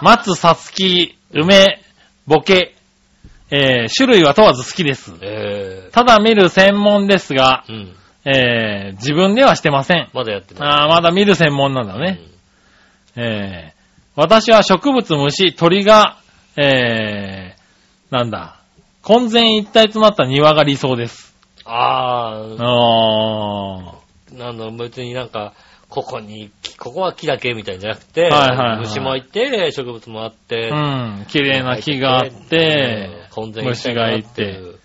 松、さつき、梅、ボケ、えー、種類は問わず好きです。えただ見る専門ですが、ー。うん。えー、自分ではしてません。まだやってない。あーまだ見る専門なんだね。えー、私は植物、虫、鳥が、えー、なんだ、混然一体となった庭が理想です。うん。あー、あなんだ別になんか、ここに、ここは木だけみたいじゃなくて、はいはいはい虫もいて、植物もあって、ー。うん、綺麗な木があってうん、虫がいて、る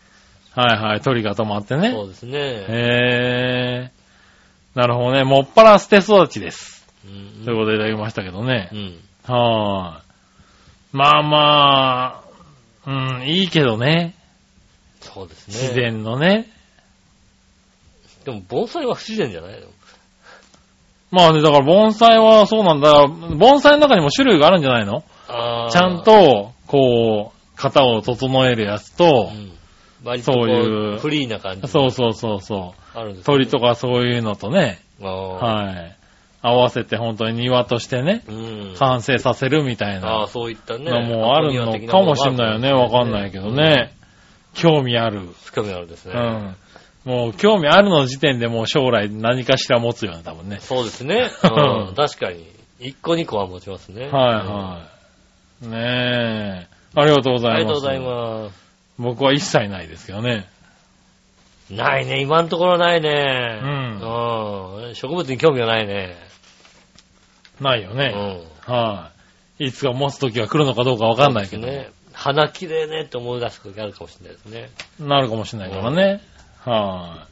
はいはい、鳥が止まってね。そうですね。へー。なるほどね。もっぱら捨て育ちです。うんということでいただきましたけどねう。ん。はーい。まあまあ、うん、いいけどね。そうですね。自。然のね。でも、盆栽は不自然じゃないの？まあね、だから盆栽はそうなんだ。盆栽の中にも種類があるんじゃないの？ちゃん、と、こう、型を整えるやつとう、ん。そういうう、フリーな感じ。そうそうそうそう。あるんです鳥とか。かそういうのとね、はい。合わせて本当に庭としてね、うん。完成させるみたいあなあ、そういったね。のもあるのかもしんないよね。わかんないけどね。興味ある。興味あるですね。うん。もう興味あるの時点でもう将来何かしら持つよね、多分ね。そうですね。うん。確かに。一個二個は持ちますね。はいはい。ねえ。ありがとうごうん。ざいます。ありがとうございます。僕は一切ないですけどね。ないね、今のところないね。うんうん。植物に興味がないね。ないよね。うん。はい。いつか持つ時が来るのかどうかわかんないけど。ね。花綺麗ねって思い出す時あるかもしれないですね。なるかもしれないからね。は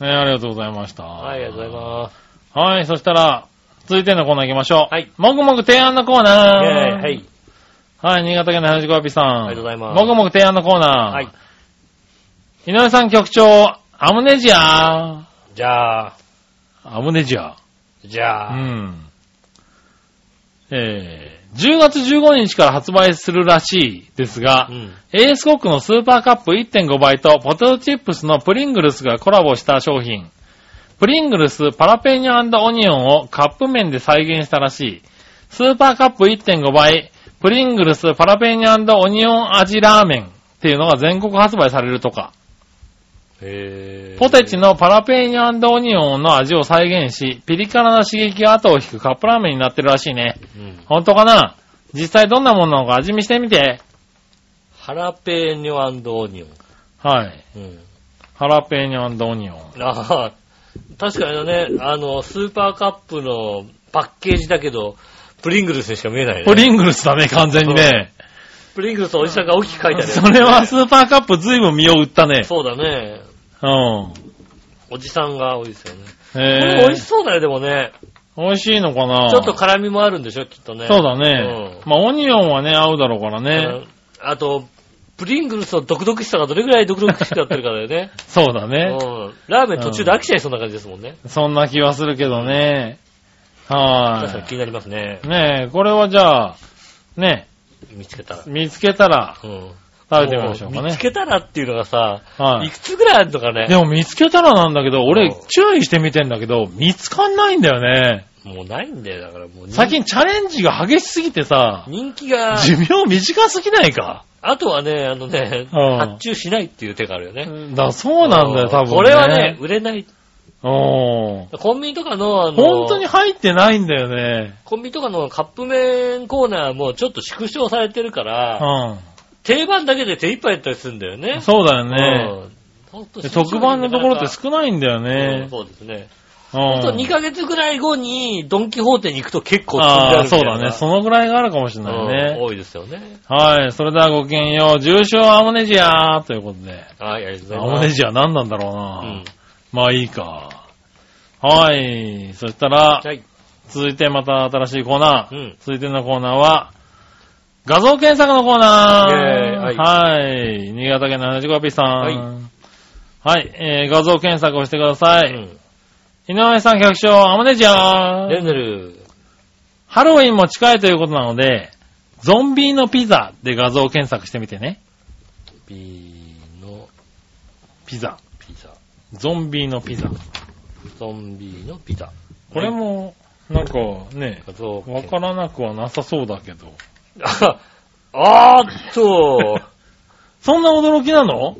い。ねありがとうございました。はい、ありがとうございます。す。はい、そしたら、続いてのコーナー行きましょう。はい。もぐもぐ提案のコーナー。イェーイはい。はい、新潟県の花子アピさん。ありがとうございますもぐもぐ提案のコーナー。はい。井上さん局長、アムネジア。じゃあ、アムネジア。うじゃあ、ん。えー、10月15日から発売するらしいですが、うん。エースコックのスーパーカップ1.5倍とポテトチップスのプリングルスがコラボした商品。プリングルスハラペーニョオニオンをカップ麺で再現したらしい。スーパーカップ1.5倍、プリングルスハラペーニョオニオン味ラーメンっていうのが全国発売されるとか。ポテチのハラペーニョオニオンの味を再現し、ピリ辛な刺激が後を引くカップラーメンになってるらしいね。うん。本当かな？実際どんなものなのか味見してみて。ハラペーニョオニオン。はい。うん。ハラペーニョオニオン。ああ、確かにね、あの、スーパーカップのパッケージだけど、プリングルスにしか見えないね。プリングルスだね、完全にね。プリングルスおじさんが大きく書いてあるやつそれはスーパーカップずいぶん身を売ったね。そうだね。うん。おじさんが多いですよね。これ美味しそうだよ、でもね。美味しいのかな？ちょっと辛みもあるんでしょ、きっとね。そうだね。うんまあ、オニオンはね、合うだろうからね。うんあと、プリングルスのドクドクしさがどれぐらいドクドクしくなってるからだよね。そうだね。うん。ラーメン途中で飽きちゃいそうな感じですもんね。そんな気はするけどね。確かには気になりますね。い。ねえ、これはじゃあ、ね、見つけたら。見つけたらうん。食べてみましょうかね見つ。けたらっていうのがさ、はいくつぐらいあるのかね？でも見つけたらなんだけど、俺うん注意してみてんだけど、見つかんないんだよね。もうないんだよ、だからもう。最近チャレンジが激しすぎてさ、人気が、寿命短すぎないか？あとはね、あのね、うん発注しないっていう手があるよね。だそうなんだよ、多分、ね。これはね、、売れない。うん。コンビニとかの、あの、本当に入ってないんだよね。コンビニとかのカップ麺コーナーもちょっと縮小されてるから、う定番だけで手一杯やったりするんだよね。ん。そうだよね。うん。特番のところって少ないんだようんね。そうですね。ほんとうん2ヶ月ぐらい後にドンキホーテに行くと結構あるああ、みたいうだね。そのぐらいがあるかもしれないうんね。多いですよね。はい。それではごきげんよう。重症アモネジアということで。はい、ありがとうございアます。モネジア何なんだろうな、うん。まあいいか。はい。そしたら、はい。続いてまた新しいコーナー。うん続いてのコーナーは、画像検索のコーナー。イェーイはいはい。新潟県の75ピーさん。はいはい。えー、画像検索をしてください。うん。井上さん局長、アモネジアレンネル。ハロウィンも近いということなので、ゾンビのピザで画像検索してみてね。B のピザ。ピザ。ゾンビのピザ。ゾンビのピザ。これも、なんかね、わからなくはなさそうだけど。あ あーっと、そんな驚きなの？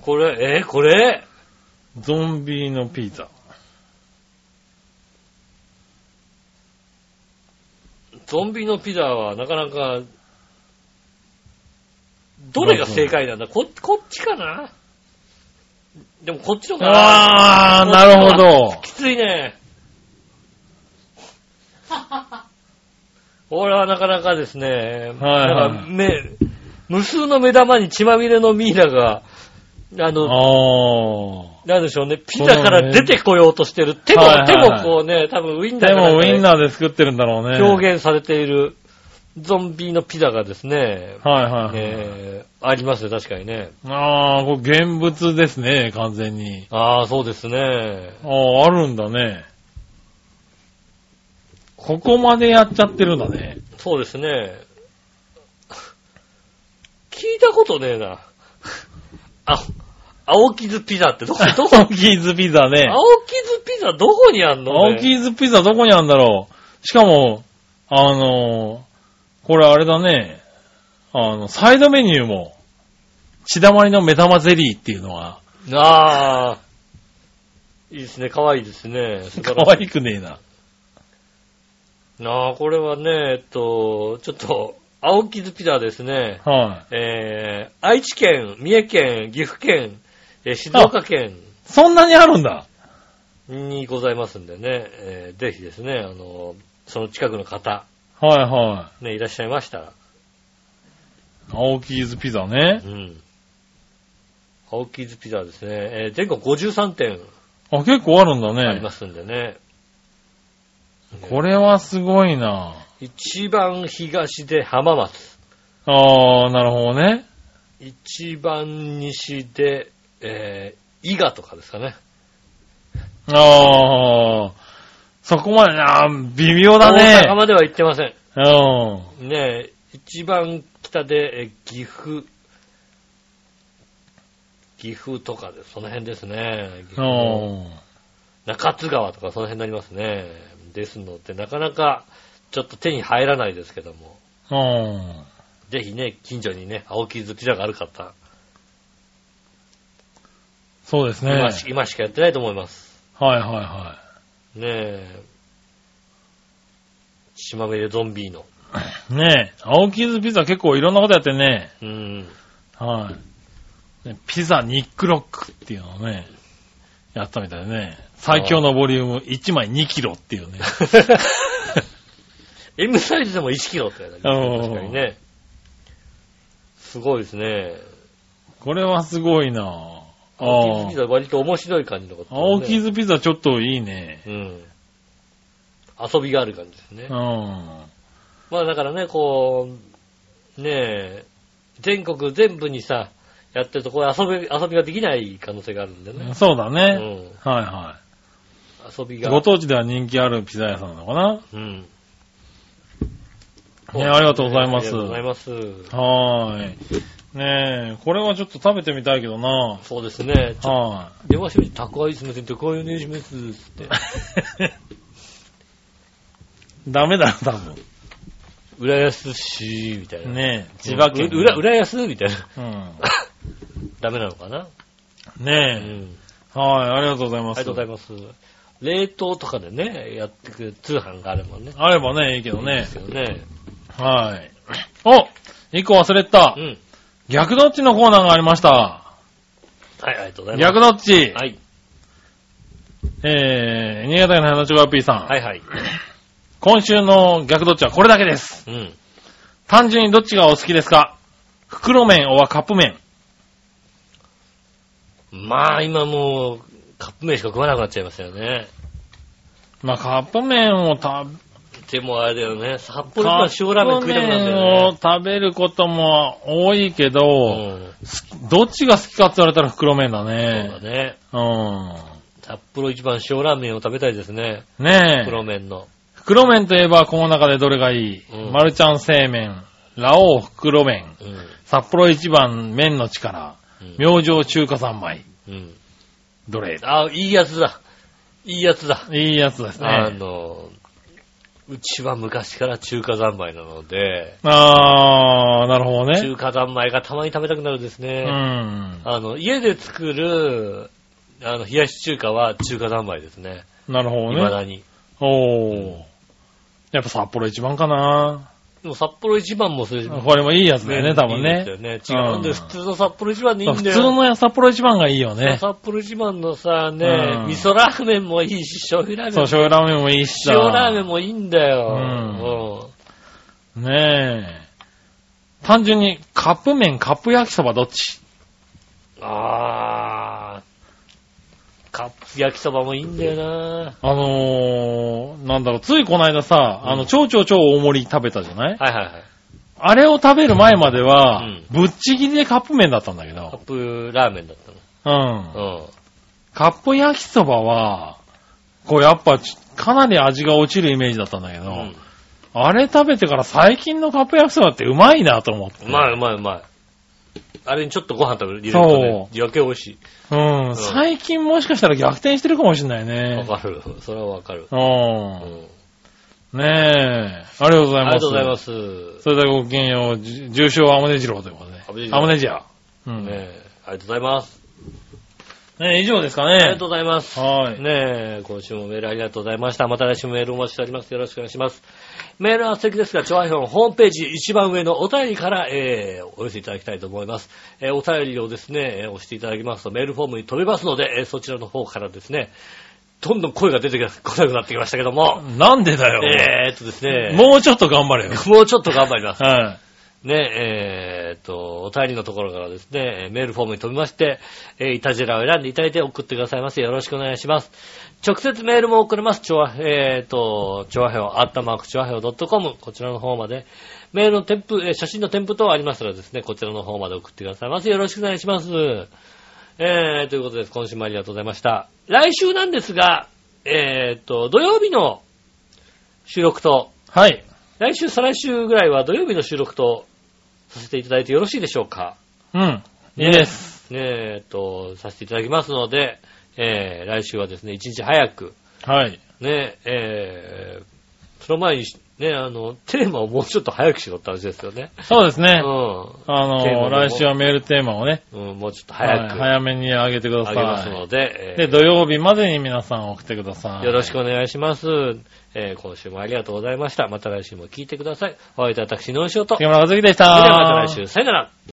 これ、えーこれ？ゾンビのピザ。ゾンビのピザはなかなか、どれが正解なんだ？ここっちかな？でもこっちの方が、あー、なるほど。きついね。俺はなかなかですね、はいなんか目、無数の目玉に血まみれのミイラが、あの、あなんでしょうね、ピザから出てこようとしてる。手も、はいはい手もこうね、多分ウインー。ナーでもウインーナーで作ってるんだろうね。表現されているゾンビのピザがですね、はいはいはい。えー、ありますね、確かにね。あー、これ現物ですね、完全に。ああ、そうですね。あー、あるんだね。ここまでやっちゃってるんだね。そうですね。聞いたことねえな。あ、青傷ピザってどこ、どこ、青キーズピザね。青傷ピザどこにあんの、青ね、キーズピザどこにあるんだろう。しかも、あのー、これあれだね。あの、サイドメニューも、血だまりの目玉ゼリーっていうのは、ああ、いいですね、可愛いですね。素晴可らしい愛くねえな。ああ、これはね、えっと、ちょっと、青傷ピザですね。はい。えー、愛知県、三重県、岐阜県、えー静岡県そんなにあるんだ。にございますんでね、えーぜひですね、あの、その近くの方、はいはね、いらっしゃいましたら、い。青キーズピザねう。ん。青傷ピザですね、えー全国53店あ、結構あるんだねありま。すんでね。これはすごいな。一番東で浜松。あー、なるほどね。一番西で、えー、伊賀とかですかね。あー、そこまでな、微妙だ大阪ね。までは行ってません。うん。ねえ、一番北で、え岐阜、岐阜とかで、その辺ですね。岐阜のうん。中津川とかその辺になりますね。ですので、なかなかちょっと手に入らないですけども、うん。ぜひね、近所にね、青木ズピザがある方、そうですね。今し今しかやってないと思います。はいはいはねえ、島目でゾンビーの。い。ねえ、青キーズピザ結構いろんなことやってんね。うん。はい。ねピザニックロックっていうのをね、やったみたいでね。最強のボリューム1枚2キロっていうね。M サイズでも1キロって書いてあ確かにね。すごいですね。これはすごいなあ青木ズピザ割と面白い感じのこと、ね。青キーズピザちょっといいね。うん。遊びがある感じですねう。ん。まあだからね、こう、ねえ、全国全部にさ、やってるとこう遊び、遊びができない可能性があるんでね。そうだね。うん。はいは遊びい。が。ご当地では人気あるピザ屋さんなのかな？うん。ねありがとうございますありがとうございます。はーい。ねえ、これはちょっと食べてみたいけどなそうですね。は電話してみて、宅配すみません、宅配お願いします。つって。い。ダメだろ、多分。浦安市、みたいな。ねえ、千葉県。う浦、浦安みたいな。うん。ダメなのかな？うねん。え。はい、ありがとうございます。ありがとうございます。冷凍とかでね、やってくる通販があればね。あればね、いいけどねいいです。よね。はい。お一個忘れてたう。ん。逆どっちのコーナーがありました。はい、ありがとうございます。逆どっち？はい。えー、新潟県の花ちょが P さん。はいはい。今週の逆どっちはこれだけです。うん。単純にどっちがお好きですか？袋麺はカップ麺。まあ今もう、カップ麺しか食わなくなっちゃいましたよね。まあ、カップ麺を食でもあれだよね、札幌一カ番塩ラーメン食いたくなるんだップ麺よを食べることも多いけど、ね。どっちが好きかって言われたら袋麺だうん。そうねだ。ね。う札幌一番塩ラーメンを食べたいですね。ん。ねえ。袋麺の。袋麺といえばこの中でどれがいい、うんマルちゃん製麺、ラオウ袋麺、うん。札幌一番麺の力、うん明星中華三昧。うん。どれあ、いいやつだ。いいやつだ。いいやつですあね。の、うちは昔から中華三昧なので、あー、なるほどね。中華三昧がたまに食べたくなるんですうね。ん。あの、家で作る、あの、冷やし中華は中華三昧ですね。なるほどね。未だに。おー。やっぱ札幌一番かな。でも札幌一番もそれ、これもいいやつだよね、多分いいね。ですよね。違うんで普通の札幌一番でいいん普だよ。通の札幌一番がいいよね。札幌一番のさ、ね、うん味噌ラーメンもいいし、醤油ラーメンそう、も醤油ラーメンもいいしさ。塩ラーメンもいいんだよ。ねえ。単純にカップ麺、カップ焼きそばどっち？うんあー。カップ焼きそばもいいんだよなあのー、なんだろう、ついこの間さ、うんあの、超超超大盛り食べたじゃない？はいはいはい。あれを食べる前までは、うんぶっちぎりでカップ麺だったんだけカッど、プラーメンだったうん。の。うん。カップ焼きそばは、こうやっぱちかなり味が落ちるイメージだったんだけど、うんあれ食べてから最近のカップ焼きそばってうまいなと思って。うまいうまいうまい。あれにちょっとご飯食べる入れるとね、余計美味しうん、最近もしかしたら逆転してるかもしれないい。ねわ。かる。それはわかる。う。うんん。ねえ。ありがとうございます。ありがとうございます。それではごきげんよう、じ重症はアムネジローということで。アムネジア。うん。え、ありがとうございます。え以上ですかねありがと。うございます。はい。ねえ、今週もメールありがとうございました。また来週もメールお待ちしております。よろしくお願いします。メールは素敵ですが、調和表のホームページ一番上のお便りから、えー、お寄せいただきたいと思います。えー、お便りをですね、えー押していただきますとメールフォームに飛べますので、えーそちらの方からですね、どんどん声が出てこなくなってきましたけども、なんでだよ。えーっとですね、もうちょっと頑張れよ。もうちょっと頑張ります。はね、えーっと、お便りのところからですね、えーメールフォームに飛びまして、えーいたじらを選んでいただいて送ってくださいませ。よろしくお願いします。直接メールも送れます。ちょわ、えーっと、ちょわへお、アットマークちょわへお .com、こちらの方まで、メールの添付、えー写真の添付等ありましたらですね、こちらの方まで送ってくださいませ。よろしくお願いします。えー、ということで、今週もありがとうございました。来週なんですが、えーっと、土曜日の収録と、い。はい。来週、再来週ぐらいは土曜日の収録とさせていただいてよろしいでしょうか？うん。いいです。ねえ、えっと、させていただきますので、えー、来週はですね、一日早く、はい。ねえ、ー、その前に、ね、あの、テーマをもうちょっと早くしろって話ですよね。そうですね。うあの、来週はメールテーマをね、ん。うん、もうちょっとはい早く、早めに上げてくだあげますさので、い。で、土曜日までに皆さん送ってください。よろしくお願いします。えー、今週もありがとうございました。また来週も聞いてください。お会いいたい私、のうしおと。そ杉村和樹でした。れではまた来週、さよなら。